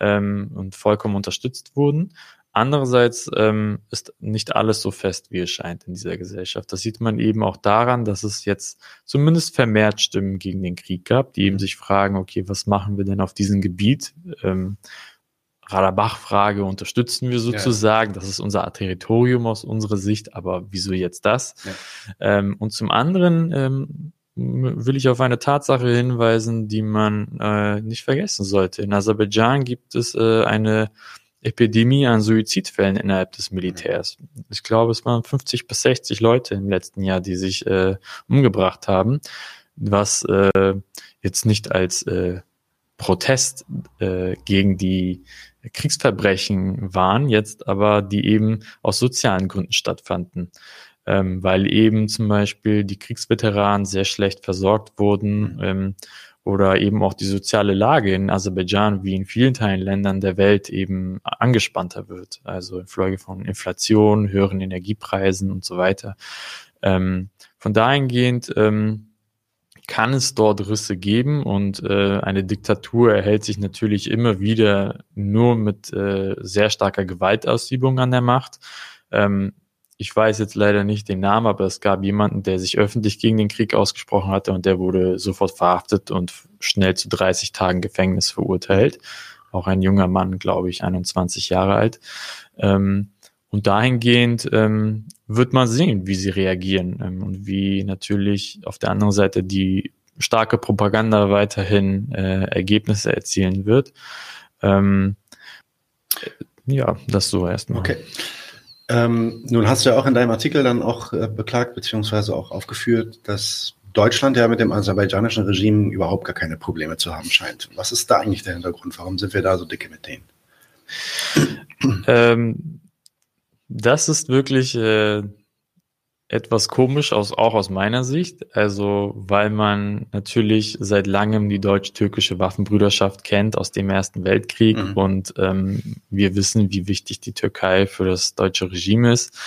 [SPEAKER 2] ähm, und vollkommen unterstützt wurden. Andererseits ähm, ist nicht alles so fest, wie es scheint in dieser Gesellschaft. Das sieht man eben auch daran, dass es jetzt zumindest vermehrt Stimmen gegen den Krieg gab, die eben mhm. sich fragen, okay, was machen wir denn auf diesem Gebiet? Ähm, Radabach-Frage unterstützen wir sozusagen. Ja. Das ist unser Territorium aus unserer Sicht, aber wieso jetzt das? Ja. Ähm, und zum anderen ähm, will ich auf eine Tatsache hinweisen, die man äh, nicht vergessen sollte. In Aserbaidschan gibt es äh, eine Epidemie an Suizidfällen innerhalb des Militärs. Ich glaube, es waren 50 bis 60 Leute im letzten Jahr, die sich äh, umgebracht haben, was äh, jetzt nicht als äh, Protest äh, gegen die Kriegsverbrechen waren, jetzt aber die eben aus sozialen Gründen stattfanden, ähm, weil eben zum Beispiel die Kriegsveteranen sehr schlecht versorgt wurden mhm. ähm, oder eben auch die soziale Lage in Aserbaidschan wie in vielen Teilen Ländern der Welt eben angespannter wird, also infolge von Inflation, höheren Energiepreisen und so weiter. Ähm, von dahingehend ähm, kann es dort Risse geben und äh, eine Diktatur erhält sich natürlich immer wieder nur mit äh, sehr starker Gewaltausübung an der Macht. Ähm, ich weiß jetzt leider nicht den Namen, aber es gab jemanden, der sich öffentlich gegen den Krieg ausgesprochen hatte und der wurde sofort verhaftet und schnell zu 30 Tagen Gefängnis verurteilt. Auch ein junger Mann, glaube ich, 21 Jahre alt. Ähm, und dahingehend ähm, wird man sehen, wie sie reagieren ähm, und wie natürlich auf der anderen Seite die starke Propaganda weiterhin äh, Ergebnisse erzielen wird. Ähm, ja, das so erstmal.
[SPEAKER 1] Okay. Ähm, nun hast du ja auch in deinem Artikel dann auch äh, beklagt, beziehungsweise auch aufgeführt, dass Deutschland ja mit dem aserbaidschanischen Regime überhaupt gar keine Probleme zu haben scheint. Was ist da eigentlich der Hintergrund? Warum sind wir da so dicke mit denen?
[SPEAKER 2] Ähm, das ist wirklich äh, etwas komisch, aus, auch aus meiner Sicht. Also, weil man natürlich seit langem die deutsch-türkische Waffenbrüderschaft kennt aus dem Ersten Weltkrieg mhm. und ähm, wir wissen, wie wichtig die Türkei für das deutsche Regime ist,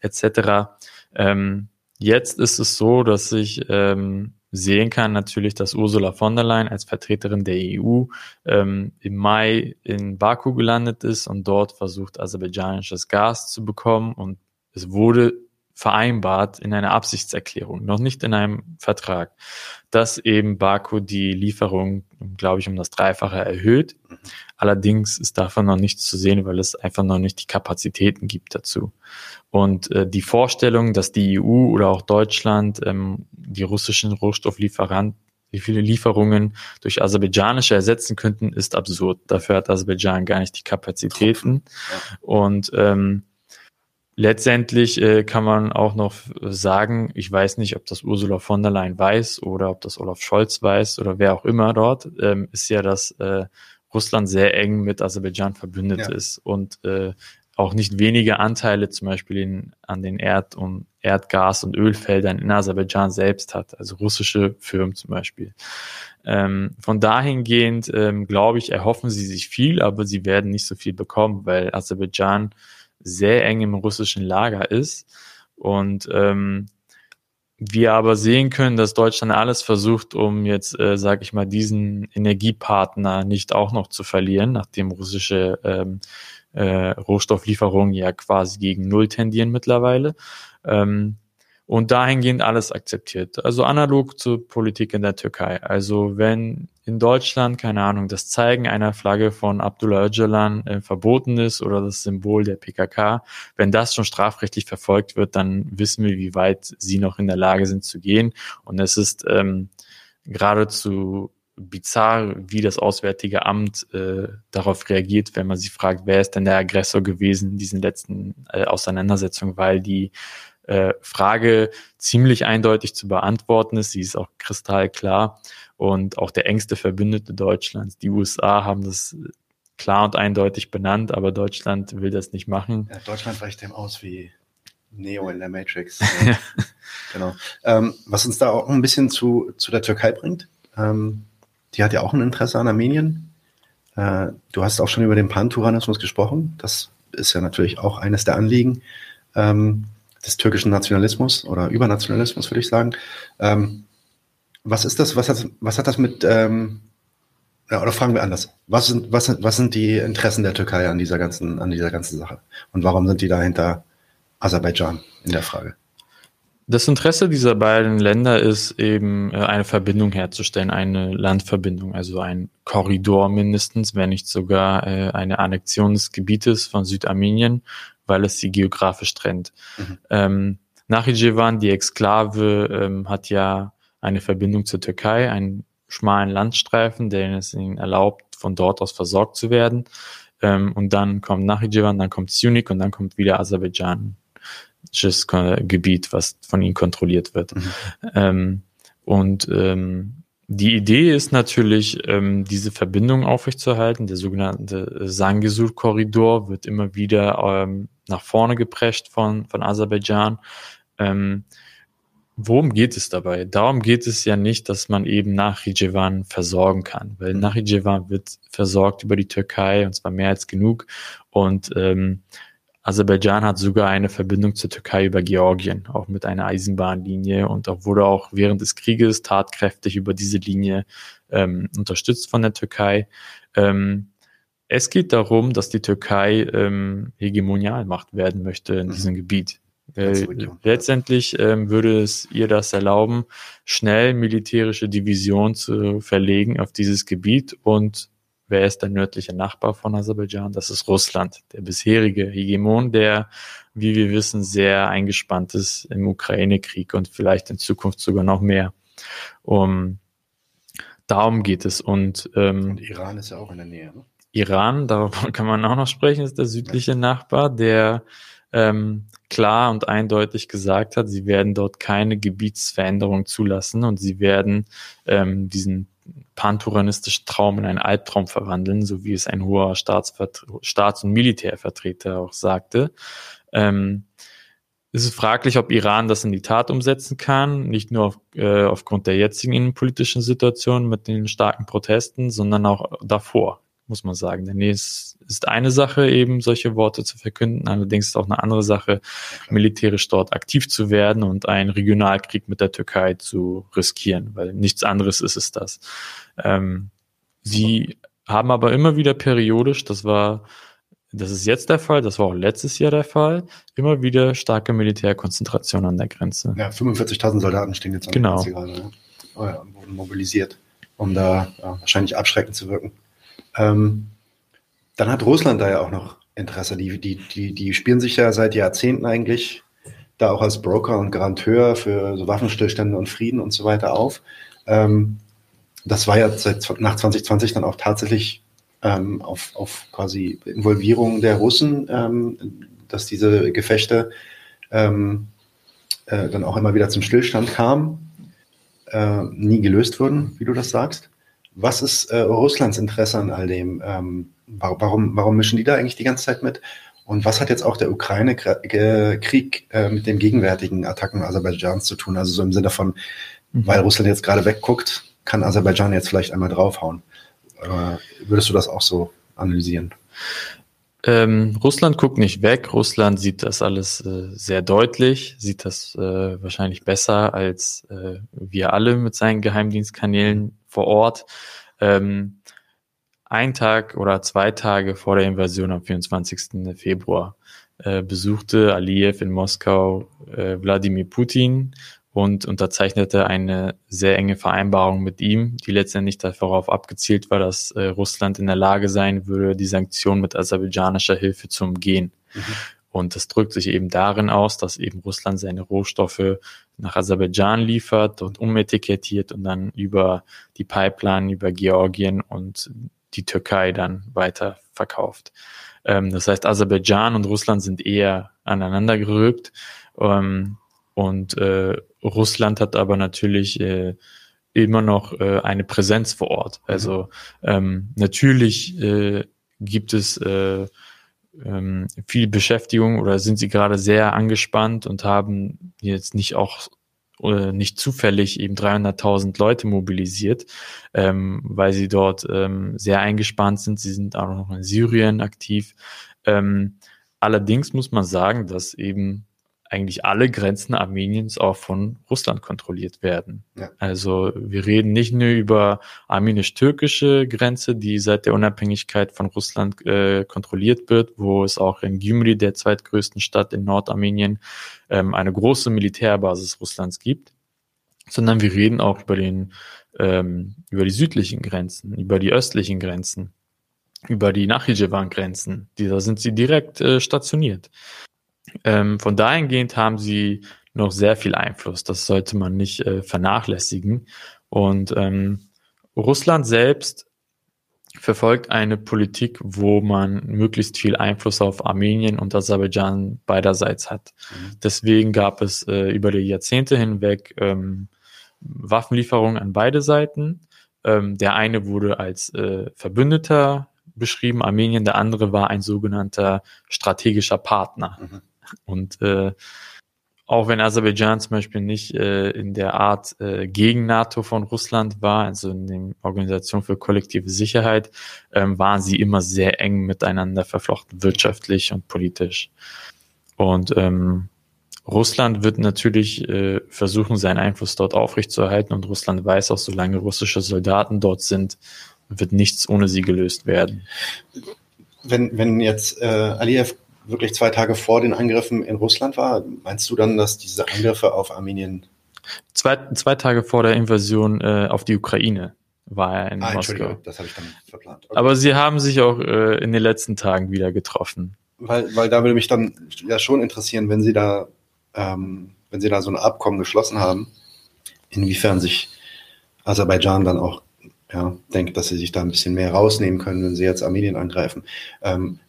[SPEAKER 2] etc. Ähm, jetzt ist es so, dass ich ähm, sehen kann natürlich, dass Ursula von der Leyen als Vertreterin der EU ähm, im Mai in Baku gelandet ist und dort versucht, aserbaidschanisches Gas zu bekommen. Und es wurde vereinbart in einer Absichtserklärung, noch nicht in einem Vertrag, dass eben Baku die Lieferung, glaube ich, um das Dreifache erhöht. Allerdings ist davon noch nichts zu sehen, weil es einfach noch nicht die Kapazitäten gibt dazu. Und äh, die Vorstellung, dass die EU oder auch Deutschland ähm, die russischen Rohstofflieferanten wie viele Lieferungen durch aserbaidschanische ersetzen könnten, ist absurd. Dafür hat Aserbaidschan gar nicht die Kapazitäten. Und ähm, letztendlich äh, kann man auch noch sagen, ich weiß nicht, ob das Ursula von der Leyen weiß oder ob das Olaf Scholz weiß oder wer auch immer dort, ähm, ist ja, dass äh, Russland sehr eng mit Aserbaidschan verbündet ja. ist und äh, auch nicht wenige Anteile zum Beispiel in, an den Erd- und Erdgas- und Ölfeldern in Aserbaidschan selbst hat, also russische Firmen zum Beispiel. Ähm, von dahingehend ähm, glaube ich, erhoffen sie sich viel, aber sie werden nicht so viel bekommen, weil Aserbaidschan sehr eng im russischen Lager ist und ähm, wir aber sehen können, dass Deutschland alles versucht, um jetzt, äh, sage ich mal, diesen Energiepartner nicht auch noch zu verlieren, nachdem russische ähm, äh, Rohstofflieferungen ja quasi gegen Null tendieren mittlerweile. Ähm, und dahingehend alles akzeptiert. Also analog zur Politik in der Türkei. Also wenn in Deutschland, keine Ahnung, das Zeigen einer Flagge von Abdullah Öcalan äh, verboten ist oder das Symbol der PKK, wenn das schon strafrechtlich verfolgt wird, dann wissen wir, wie weit sie noch in der Lage sind zu gehen. Und es ist ähm, geradezu bizarr, wie das Auswärtige Amt äh, darauf reagiert, wenn man sie fragt, wer ist denn der Aggressor gewesen in diesen letzten äh, Auseinandersetzungen, weil die äh, Frage ziemlich eindeutig zu beantworten ist. Sie ist auch kristallklar. Und auch der engste Verbündete Deutschlands, die USA, haben das klar und eindeutig benannt, aber Deutschland will das nicht machen.
[SPEAKER 1] Ja, Deutschland weicht dem aus wie Neo in der Matrix. genau. Ähm, was uns da auch ein bisschen zu, zu der Türkei bringt. Ähm, die hat ja auch ein Interesse an Armenien. Äh, du hast auch schon über den Panturanismus gesprochen. Das ist ja natürlich auch eines der Anliegen ähm, des türkischen Nationalismus oder Übernationalismus, würde ich sagen. Ähm, was ist das? Was hat, was hat das mit, ähm, ja, oder fragen wir anders. Was sind, was, was sind die Interessen der Türkei an dieser ganzen, an dieser ganzen Sache? Und warum sind die da hinter Aserbaidschan in der Frage?
[SPEAKER 2] Das Interesse dieser beiden Länder ist eben äh, eine Verbindung herzustellen, eine Landverbindung, also ein Korridor mindestens, wenn nicht sogar äh, eine Annexion des Gebietes von Südarmenien, weil es sie geografisch trennt. Mhm. Ähm, Nachijevan, die Exklave, ähm, hat ja eine Verbindung zur Türkei, einen schmalen Landstreifen, der es ihnen erlaubt, von dort aus versorgt zu werden. Ähm, und dann kommt Nachijevan, dann kommt Syunik und dann kommt wieder Aserbaidschan Gebiet, was von ihnen kontrolliert wird. Mhm. Ähm, und ähm, die Idee ist natürlich, ähm, diese Verbindung aufrechtzuerhalten. Der sogenannte Sangisul-Korridor wird immer wieder ähm, nach vorne geprescht von, von Aserbaidschan. Ähm, worum geht es dabei? Darum geht es ja nicht, dass man eben Nachrijevan versorgen kann, weil. Nachrijevan wird versorgt über die Türkei und zwar mehr als genug. Und ähm, Aserbaidschan hat sogar eine Verbindung zur Türkei über Georgien, auch mit einer Eisenbahnlinie und auch wurde auch während des Krieges tatkräftig über diese Linie ähm, unterstützt von der Türkei. Ähm, es geht darum, dass die Türkei ähm, Hegemonialmacht werden möchte in mhm. diesem Gebiet. Äh, letztendlich ähm, würde es ihr das erlauben, schnell militärische Divisionen zu verlegen auf dieses Gebiet und Wer ist der nördliche Nachbar von Aserbaidschan? Das ist Russland, der bisherige Hegemon, der, wie wir wissen, sehr eingespannt ist im Ukraine-Krieg und vielleicht in Zukunft sogar noch mehr. Um, darum geht es. Und, ähm, und
[SPEAKER 1] Iran ist ja auch in der Nähe. Ne?
[SPEAKER 2] Iran, darüber kann man auch noch sprechen, ist der südliche Nachbar, der ähm, klar und eindeutig gesagt hat, sie werden dort keine Gebietsveränderung zulassen und sie werden ähm, diesen panturanistischen Traum in einen Albtraum verwandeln, so wie es ein hoher Staats- und Militärvertreter auch sagte. Ähm, es ist fraglich, ob Iran das in die Tat umsetzen kann, nicht nur auf, äh, aufgrund der jetzigen innenpolitischen Situation mit den starken Protesten, sondern auch davor muss man sagen. Denn es ist eine Sache, eben solche Worte zu verkünden, allerdings ist auch eine andere Sache, militärisch dort aktiv zu werden und einen Regionalkrieg mit der Türkei zu riskieren, weil nichts anderes ist es das. Ähm, sie haben aber immer wieder periodisch, das war das ist jetzt der Fall, das war auch letztes Jahr der Fall, immer wieder starke Militärkonzentration an der Grenze.
[SPEAKER 1] Ja, 45.000 Soldaten stehen jetzt an
[SPEAKER 2] genau.
[SPEAKER 1] der Grenze gerade. Ne? Oh ja, wurden mobilisiert, um da ja, wahrscheinlich abschreckend zu wirken. Ähm, dann hat Russland da ja auch noch Interesse. Die, die, die, die spielen sich ja seit Jahrzehnten eigentlich da auch als Broker und Garanteur für so Waffenstillstände und Frieden und so weiter auf. Ähm, das war ja seit, nach 2020 dann auch tatsächlich ähm, auf, auf quasi Involvierung der Russen, ähm, dass diese Gefechte ähm, äh, dann auch immer wieder zum Stillstand kamen, äh, nie gelöst wurden, wie du das sagst. Was ist äh, Russlands Interesse an all dem? Ähm, warum, warum mischen die da eigentlich die ganze Zeit mit? Und was hat jetzt auch der Ukraine-Krieg äh, mit den gegenwärtigen Attacken Aserbaidschans zu tun? Also so im Sinne von, mhm. weil Russland jetzt gerade wegguckt, kann Aserbaidschan jetzt vielleicht einmal draufhauen. Äh, würdest du das auch so analysieren?
[SPEAKER 2] Ähm, Russland guckt nicht weg. Russland sieht das alles äh, sehr deutlich, sieht das äh, wahrscheinlich besser als äh, wir alle mit seinen Geheimdienstkanälen vor Ort. Ähm, ein Tag oder zwei Tage vor der Invasion am 24. Februar äh, besuchte Aliyev in Moskau äh, Wladimir Putin und unterzeichnete eine sehr enge Vereinbarung mit ihm, die letztendlich darauf abgezielt war, dass äh, Russland in der Lage sein würde, die Sanktionen mit aserbaidschanischer Hilfe zu umgehen. Mhm. Und das drückt sich eben darin aus, dass eben Russland seine Rohstoffe nach Aserbaidschan liefert und umetikettiert und dann über die Pipeline, über Georgien und die Türkei dann weiter verkauft. Ähm, das heißt, Aserbaidschan und Russland sind eher aneinander gerückt. Ähm, und äh, Russland hat aber natürlich äh, immer noch äh, eine Präsenz vor Ort. Also ähm, natürlich äh, gibt es äh, ähm, viel Beschäftigung oder sind sie gerade sehr angespannt und haben jetzt nicht auch oder nicht zufällig eben 300.000 Leute mobilisiert, ähm, weil sie dort ähm, sehr eingespannt sind. Sie sind auch noch in Syrien aktiv. Ähm, allerdings muss man sagen, dass eben eigentlich alle Grenzen Armeniens auch von Russland kontrolliert werden. Ja. Also wir reden nicht nur über armenisch-türkische Grenze, die seit der Unabhängigkeit von Russland äh, kontrolliert wird, wo es auch in Gümri, der zweitgrößten Stadt in Nordarmenien, ähm, eine große Militärbasis Russlands gibt, sondern wir reden auch über den ähm, über die südlichen Grenzen, über die östlichen Grenzen, über die Nachijevan-Grenzen. Da sind sie direkt äh, stationiert. Ähm, von dahingehend haben sie noch sehr viel Einfluss. Das sollte man nicht äh, vernachlässigen. Und ähm, Russland selbst verfolgt eine Politik, wo man möglichst viel Einfluss auf Armenien und Aserbaidschan beiderseits hat. Mhm. Deswegen gab es äh, über die Jahrzehnte hinweg ähm, Waffenlieferungen an beide Seiten. Ähm, der eine wurde als äh, Verbündeter beschrieben, Armenien, der andere war ein sogenannter strategischer Partner. Mhm. Und äh, auch wenn Aserbaidschan zum Beispiel nicht äh, in der Art äh, gegen NATO von Russland war, also in der Organisation für kollektive Sicherheit, ähm, waren sie immer sehr eng miteinander verflochten, wirtschaftlich und politisch. Und ähm, Russland wird natürlich äh, versuchen, seinen Einfluss dort aufrechtzuerhalten und Russland weiß auch, solange russische Soldaten dort sind, wird nichts ohne sie gelöst werden.
[SPEAKER 1] Wenn, wenn jetzt äh, Aliyev wirklich zwei Tage vor den Angriffen in Russland war, meinst du dann, dass diese Angriffe auf Armenien
[SPEAKER 2] Zwei, zwei Tage vor der Invasion äh, auf die Ukraine war er in ah, Moskau.
[SPEAKER 1] Das habe ich dann verplant.
[SPEAKER 2] Okay. Aber sie haben sich auch äh, in den letzten Tagen wieder getroffen.
[SPEAKER 1] Weil, weil da würde mich dann ja schon interessieren, wenn sie da ähm, wenn sie da so ein Abkommen geschlossen haben, inwiefern sich Aserbaidschan dann auch ja, denkt, dass sie sich da ein bisschen mehr rausnehmen können, wenn sie jetzt Armenien angreifen. Ähm,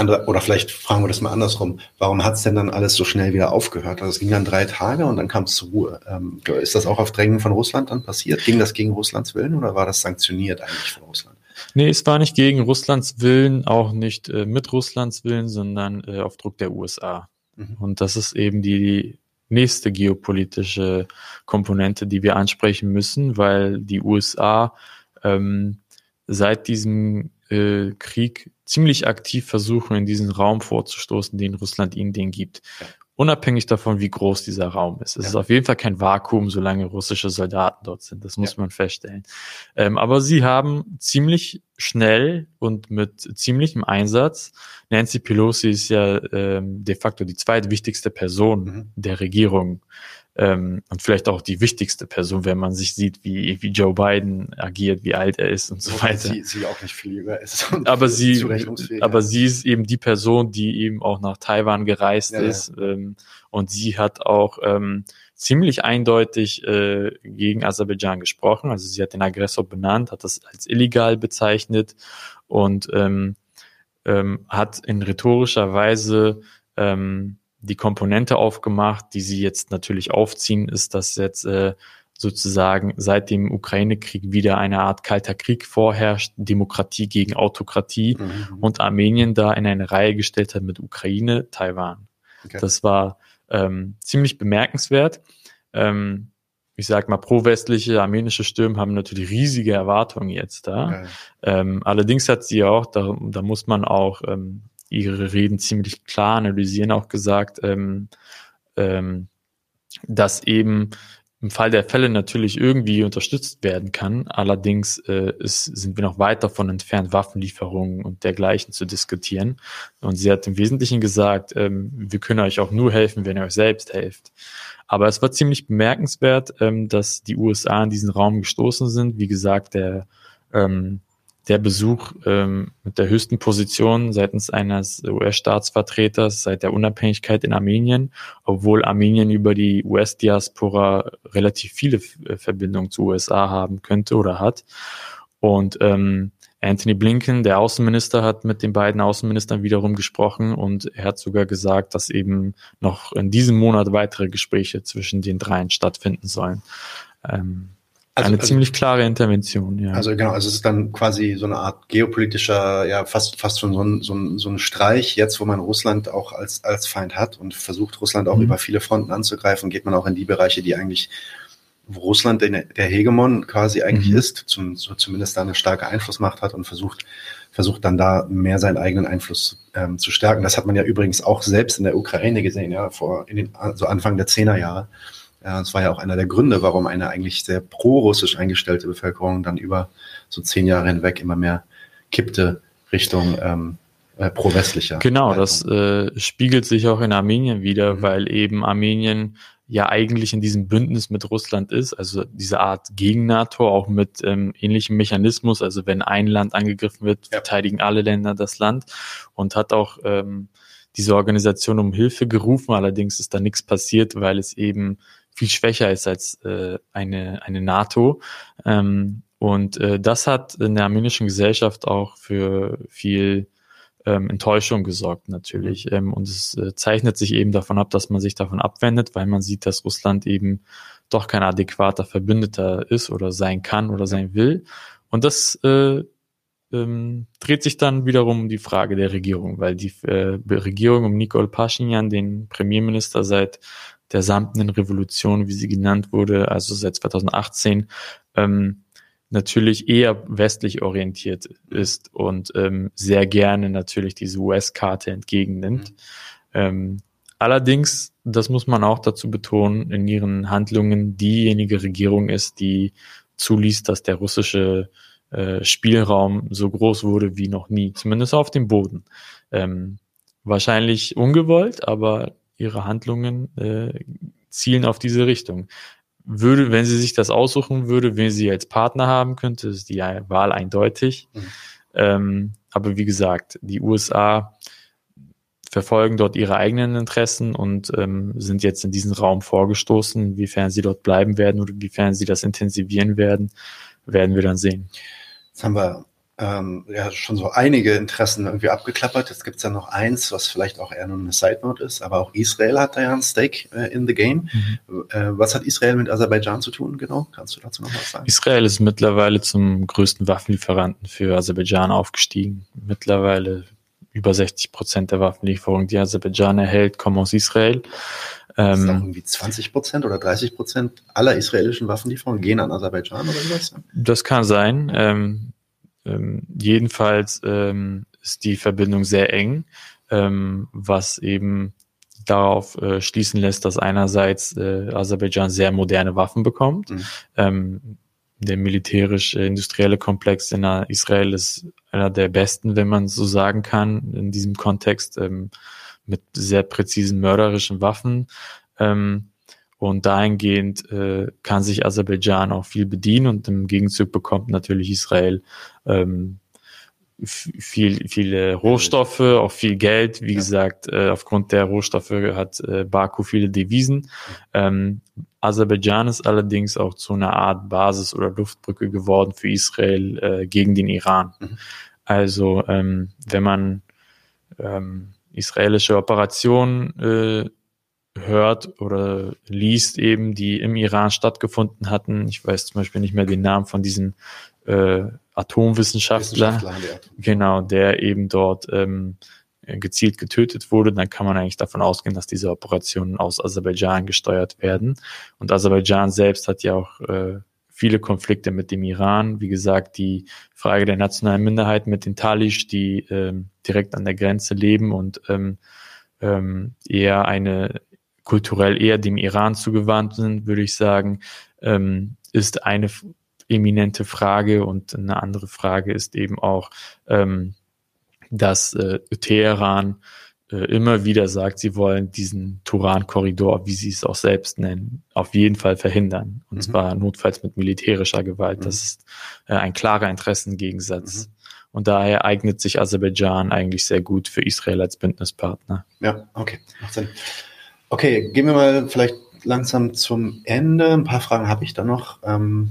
[SPEAKER 1] andere, oder vielleicht fragen wir das mal andersrum, warum hat es denn dann alles so schnell wieder aufgehört? Also es ging dann drei Tage und dann kam es zur Ruhe. Ähm, ist das auch auf Drängen von Russland dann passiert? Ging das gegen Russlands Willen oder war das sanktioniert eigentlich von Russland?
[SPEAKER 2] Nee, es war nicht gegen Russlands Willen, auch nicht äh, mit Russlands Willen, sondern äh, auf Druck der USA. Mhm. Und das ist eben die nächste geopolitische Komponente, die wir ansprechen müssen, weil die USA ähm, seit diesem äh, Krieg ziemlich aktiv versuchen, in diesen Raum vorzustoßen, den Russland ihnen den gibt. Unabhängig davon, wie groß dieser Raum ist. Es ja. ist auf jeden Fall kein Vakuum, solange russische Soldaten dort sind. Das muss ja. man feststellen. Ähm, aber sie haben ziemlich schnell und mit ziemlichem Einsatz, Nancy Pelosi ist ja ähm, de facto die zweitwichtigste Person mhm. der Regierung ähm, und vielleicht auch die wichtigste Person, wenn man sich sieht, wie, wie Joe Biden agiert, wie alt er ist und so weiter.
[SPEAKER 1] Sie, sie auch nicht viel jünger ist.
[SPEAKER 2] Aber sie, aber sie ist eben die Person, die eben auch nach Taiwan gereist ja, ist ja. Ähm, und sie hat auch ähm, ziemlich eindeutig äh, gegen Aserbaidschan gesprochen. Also sie hat den Aggressor benannt, hat das als illegal bezeichnet und ähm, ähm, hat in rhetorischer Weise ähm, die Komponente aufgemacht, die sie jetzt natürlich aufziehen, ist, dass jetzt äh, sozusagen seit dem Ukraine-Krieg wieder eine Art kalter Krieg vorherrscht, Demokratie gegen Autokratie mhm. und Armenien da in eine Reihe gestellt hat mit Ukraine, Taiwan. Okay. Das war ähm, ziemlich bemerkenswert. Ähm, ich sag mal, pro-westliche armenische Stimmen haben natürlich riesige Erwartungen jetzt da. Ähm, allerdings hat sie auch, da, da muss man auch ähm, ihre Reden ziemlich klar analysieren, auch gesagt, ähm, ähm, dass eben im Fall der Fälle natürlich irgendwie unterstützt werden kann. Allerdings äh, ist, sind wir noch weit davon entfernt, Waffenlieferungen und dergleichen zu diskutieren. Und sie hat im Wesentlichen gesagt, ähm, wir können euch auch nur helfen, wenn ihr euch selbst helft. Aber es war ziemlich bemerkenswert, ähm, dass die USA in diesen Raum gestoßen sind. Wie gesagt, der ähm, der Besuch ähm, mit der höchsten Position seitens eines US-Staatsvertreters seit der Unabhängigkeit in Armenien, obwohl Armenien über die US-Diaspora relativ viele äh, Verbindungen zu USA haben könnte oder hat. Und ähm, Anthony Blinken, der Außenminister, hat mit den beiden Außenministern wiederum gesprochen und er hat sogar gesagt, dass eben noch in diesem Monat weitere Gespräche zwischen den dreien stattfinden sollen. Ähm, also, eine also, ziemlich klare Intervention, ja.
[SPEAKER 1] Also genau, also es ist dann quasi so eine Art geopolitischer, ja, fast, fast schon so ein, so ein, so ein Streich, jetzt wo man Russland auch als, als Feind hat und versucht, Russland auch mhm. über viele Fronten anzugreifen, geht man auch in die Bereiche, die eigentlich, wo Russland der, der Hegemon quasi eigentlich mhm. ist, zum, so zumindest da eine starke Einflussmacht hat und versucht, versucht dann da mehr seinen eigenen Einfluss ähm, zu stärken. Das hat man ja übrigens auch selbst in der Ukraine gesehen, ja, vor in den, so Anfang der Zehnerjahre. Ja, das war ja auch einer der Gründe, warum eine eigentlich sehr pro-russisch eingestellte Bevölkerung dann über so zehn Jahre hinweg immer mehr kippte Richtung ähm, äh, pro-westlicher.
[SPEAKER 2] Genau, Leitung. das äh, spiegelt sich auch in Armenien wieder, mhm. weil eben Armenien ja eigentlich in diesem Bündnis mit Russland ist, also diese Art gegen NATO, auch mit ähm, ähnlichem Mechanismus, also wenn ein Land angegriffen wird, ja. verteidigen alle Länder das Land und hat auch ähm, diese Organisation um Hilfe gerufen, allerdings ist da nichts passiert, weil es eben viel schwächer ist als äh, eine, eine NATO. Ähm, und äh, das hat in der armenischen Gesellschaft auch für viel ähm, Enttäuschung gesorgt natürlich. Ähm, und es äh, zeichnet sich eben davon ab, dass man sich davon abwendet, weil man sieht, dass Russland eben doch kein adäquater Verbündeter ist oder sein kann oder sein will. Und das äh, ähm, dreht sich dann wiederum um die Frage der Regierung, weil die äh, Regierung um Nikol Pashinyan, den Premierminister seit der samtenen Revolution, wie sie genannt wurde, also seit 2018, ähm, natürlich eher westlich orientiert ist und ähm, sehr gerne natürlich diese US-Karte entgegennimmt. Mhm. Ähm, allerdings, das muss man auch dazu betonen, in ihren Handlungen diejenige Regierung ist, die zuließ, dass der russische äh, Spielraum so groß wurde wie noch nie, zumindest auf dem Boden. Ähm, wahrscheinlich ungewollt, aber ihre Handlungen äh, zielen auf diese Richtung. Würde, wenn sie sich das aussuchen würde, wen sie als Partner haben könnte, ist die Wahl eindeutig. Mhm. Ähm, aber wie gesagt, die USA verfolgen dort ihre eigenen Interessen und ähm, sind jetzt in diesen Raum vorgestoßen. Inwiefern sie dort bleiben werden oder inwiefern sie das intensivieren werden, werden wir dann sehen.
[SPEAKER 1] Jetzt haben wir ähm, ja schon so einige Interessen irgendwie abgeklappert. Jetzt gibt es ja noch eins, was vielleicht auch eher nur eine Side Note ist, aber auch Israel hat da ja ein Stake äh, in the game. Mhm. Äh, was hat Israel mit Aserbaidschan zu tun, genau? Kannst du dazu noch was sagen?
[SPEAKER 2] Israel ist mittlerweile zum größten Waffenlieferanten für Aserbaidschan aufgestiegen. Mittlerweile über 60 Prozent der Waffenlieferungen, die Aserbaidschan erhält, kommen aus Israel.
[SPEAKER 1] Ähm, irgendwie 20 Prozent oder 30 Prozent aller israelischen Waffenlieferungen gehen an Aserbaidschan oder sowas?
[SPEAKER 2] Das kann sein. Ähm, ähm, jedenfalls ähm, ist die Verbindung sehr eng, ähm, was eben darauf äh, schließen lässt, dass einerseits äh, Aserbaidschan sehr moderne Waffen bekommt. Mhm. Ähm, der militärisch-industrielle Komplex in Israel ist einer der besten, wenn man so sagen kann, in diesem Kontext ähm, mit sehr präzisen mörderischen Waffen. Ähm, und dahingehend äh, kann sich Aserbaidschan auch viel bedienen und im Gegenzug bekommt natürlich Israel ähm, viel, viele Rohstoffe, auch viel Geld. Wie ja. gesagt, äh, aufgrund der Rohstoffe hat äh, Baku viele Devisen. Ähm, Aserbaidschan ist allerdings auch zu einer Art Basis oder Luftbrücke geworden für Israel äh, gegen den Iran. Mhm. Also ähm, wenn man ähm, israelische Operationen äh, hört oder liest eben, die im Iran stattgefunden hatten. Ich weiß zum Beispiel nicht mehr den Namen von diesem äh, Atomwissenschaftler, Wissenschaftler genau, der eben dort ähm, gezielt getötet wurde, dann kann man eigentlich davon ausgehen, dass diese Operationen aus Aserbaidschan gesteuert werden. Und Aserbaidschan selbst hat ja auch äh, viele Konflikte mit dem Iran. Wie gesagt, die Frage der nationalen Minderheit mit den Talisch, die ähm, direkt an der Grenze leben und ähm, ähm, eher eine kulturell eher dem Iran zugewandt sind, würde ich sagen, ähm, ist eine eminente Frage und eine andere Frage ist eben auch, ähm, dass äh, Teheran äh, immer wieder sagt, sie wollen diesen Turan-Korridor, wie sie es auch selbst nennen, auf jeden Fall verhindern. Und mhm. zwar notfalls mit militärischer Gewalt. Mhm. Das ist äh, ein klarer Interessengegensatz. Mhm. Und daher eignet sich Aserbaidschan eigentlich sehr gut für Israel als Bündnispartner.
[SPEAKER 1] Ja, okay, macht Sinn. Okay, gehen wir mal vielleicht langsam zum Ende. Ein paar Fragen habe ich da noch. Ähm,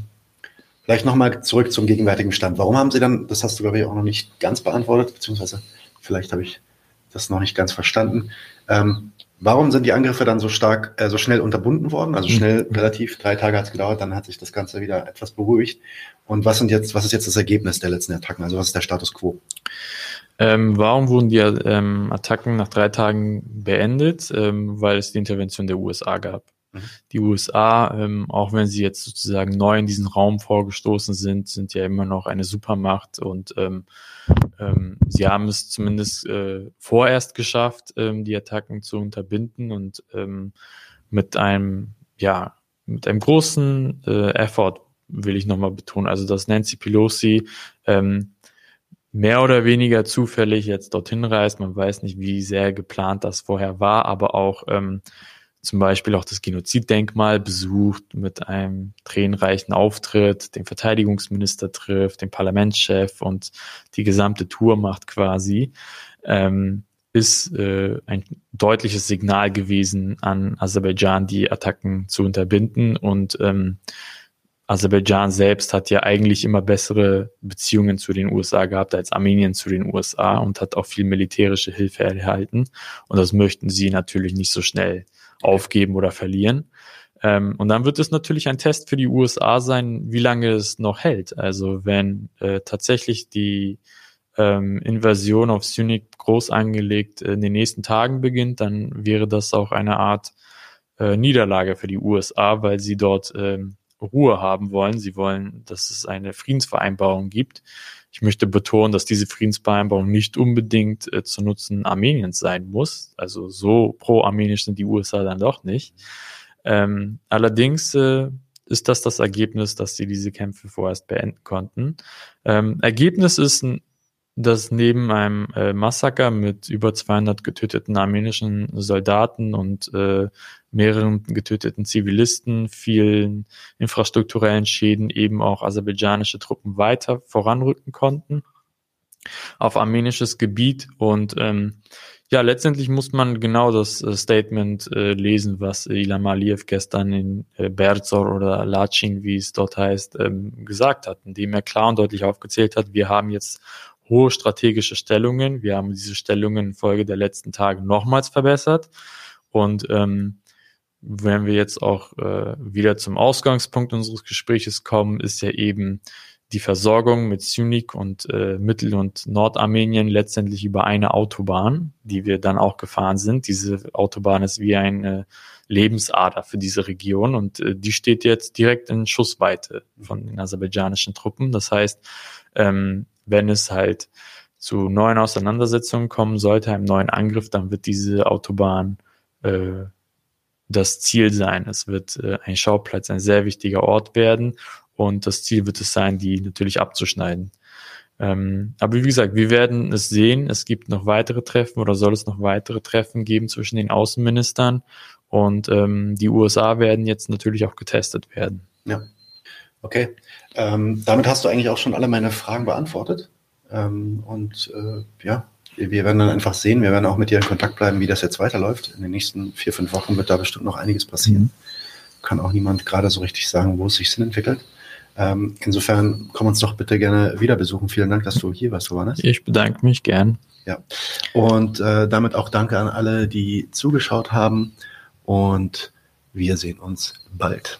[SPEAKER 1] vielleicht nochmal zurück zum gegenwärtigen Stand. Warum haben Sie dann, das hast du, glaube ich, auch noch nicht ganz beantwortet, beziehungsweise vielleicht habe ich das noch nicht ganz verstanden. Ähm, warum sind die Angriffe dann so stark, äh, so schnell unterbunden worden? Also schnell, mhm. relativ, drei Tage hat es gedauert, dann hat sich das Ganze wieder etwas beruhigt. Und was sind jetzt, was ist jetzt das Ergebnis der letzten Attacken? Also was ist der Status quo?
[SPEAKER 2] Ähm, warum wurden die ähm, Attacken nach drei Tagen beendet? Ähm, weil es die Intervention der USA gab. Mhm. Die USA, ähm, auch wenn sie jetzt sozusagen neu in diesen Raum vorgestoßen sind, sind ja immer noch eine Supermacht und ähm, ähm, sie haben es zumindest äh, vorerst geschafft, ähm, die Attacken zu unterbinden und ähm, mit einem, ja, mit einem großen äh, Effort will ich nochmal betonen, also dass Nancy Pelosi ähm, mehr oder weniger zufällig jetzt dorthin reist. Man weiß nicht, wie sehr geplant das vorher war, aber auch ähm, zum Beispiel auch das Genoziddenkmal besucht mit einem tränenreichen Auftritt, den Verteidigungsminister trifft, den Parlamentschef und die gesamte Tour macht quasi, ähm, ist äh, ein deutliches Signal gewesen an Aserbaidschan, die Attacken zu unterbinden und ähm, Aserbaidschan selbst hat ja eigentlich immer bessere Beziehungen zu den USA gehabt als Armenien zu den USA und hat auch viel militärische Hilfe erhalten. Und das möchten sie natürlich nicht so schnell aufgeben oder verlieren. Ähm, und dann wird es natürlich ein Test für die USA sein, wie lange es noch hält. Also wenn äh, tatsächlich die ähm, Invasion auf Syunik groß angelegt in den nächsten Tagen beginnt, dann wäre das auch eine Art äh, Niederlage für die USA, weil sie dort ähm, Ruhe haben wollen. Sie wollen, dass es eine Friedensvereinbarung gibt. Ich möchte betonen, dass diese Friedensvereinbarung nicht unbedingt äh, zu Nutzen Armeniens sein muss. Also so pro-armenisch sind die USA dann doch nicht. Ähm, allerdings äh, ist das das Ergebnis, dass sie diese Kämpfe vorerst beenden konnten. Ähm, Ergebnis ist ein dass neben einem äh, Massaker mit über 200 getöteten armenischen Soldaten und äh, mehreren getöteten Zivilisten, vielen infrastrukturellen Schäden eben auch aserbaidschanische Truppen weiter voranrücken konnten. Auf armenisches Gebiet und ähm, ja, letztendlich muss man genau das äh, Statement äh, lesen, was Ilham Aliyev gestern in äh, Berzor oder Lachin, wie es dort heißt, ähm, gesagt hat, indem er klar und deutlich aufgezählt hat, wir haben jetzt hohe strategische Stellungen. Wir haben diese Stellungen in Folge der letzten Tage nochmals verbessert. Und ähm, wenn wir jetzt auch äh, wieder zum Ausgangspunkt unseres Gespräches kommen, ist ja eben die Versorgung mit Syunik und äh, Mittel- und Nordarmenien letztendlich über eine Autobahn, die wir dann auch gefahren sind. Diese Autobahn ist wie eine Lebensader für diese Region und äh, die steht jetzt direkt in Schussweite von den aserbaidschanischen Truppen. Das heißt, ähm, wenn es halt zu neuen Auseinandersetzungen kommen sollte, einem neuen Angriff, dann wird diese Autobahn äh, das Ziel sein. Es wird äh, ein Schauplatz, ein sehr wichtiger Ort werden und das Ziel wird es sein, die natürlich abzuschneiden. Ähm, aber wie gesagt, wir werden es sehen. Es gibt noch weitere Treffen oder soll es noch weitere Treffen geben zwischen den Außenministern und ähm, die USA werden jetzt natürlich auch getestet werden.
[SPEAKER 1] Ja. Okay. Ähm, damit hast du eigentlich auch schon alle meine Fragen beantwortet. Ähm, und äh, ja, wir werden dann einfach sehen, wir werden auch mit dir in Kontakt bleiben, wie das jetzt weiterläuft. In den nächsten vier, fünf Wochen wird da bestimmt noch einiges passieren. Mhm. Kann auch niemand gerade so richtig sagen, wo es sich Sinn entwickelt. Ähm, insofern komm uns doch bitte gerne wieder besuchen. Vielen Dank, dass du hier warst, Johannes.
[SPEAKER 2] Ich bedanke mich gern.
[SPEAKER 1] Ja. Und äh, damit auch danke an alle, die zugeschaut haben. Und wir sehen uns bald.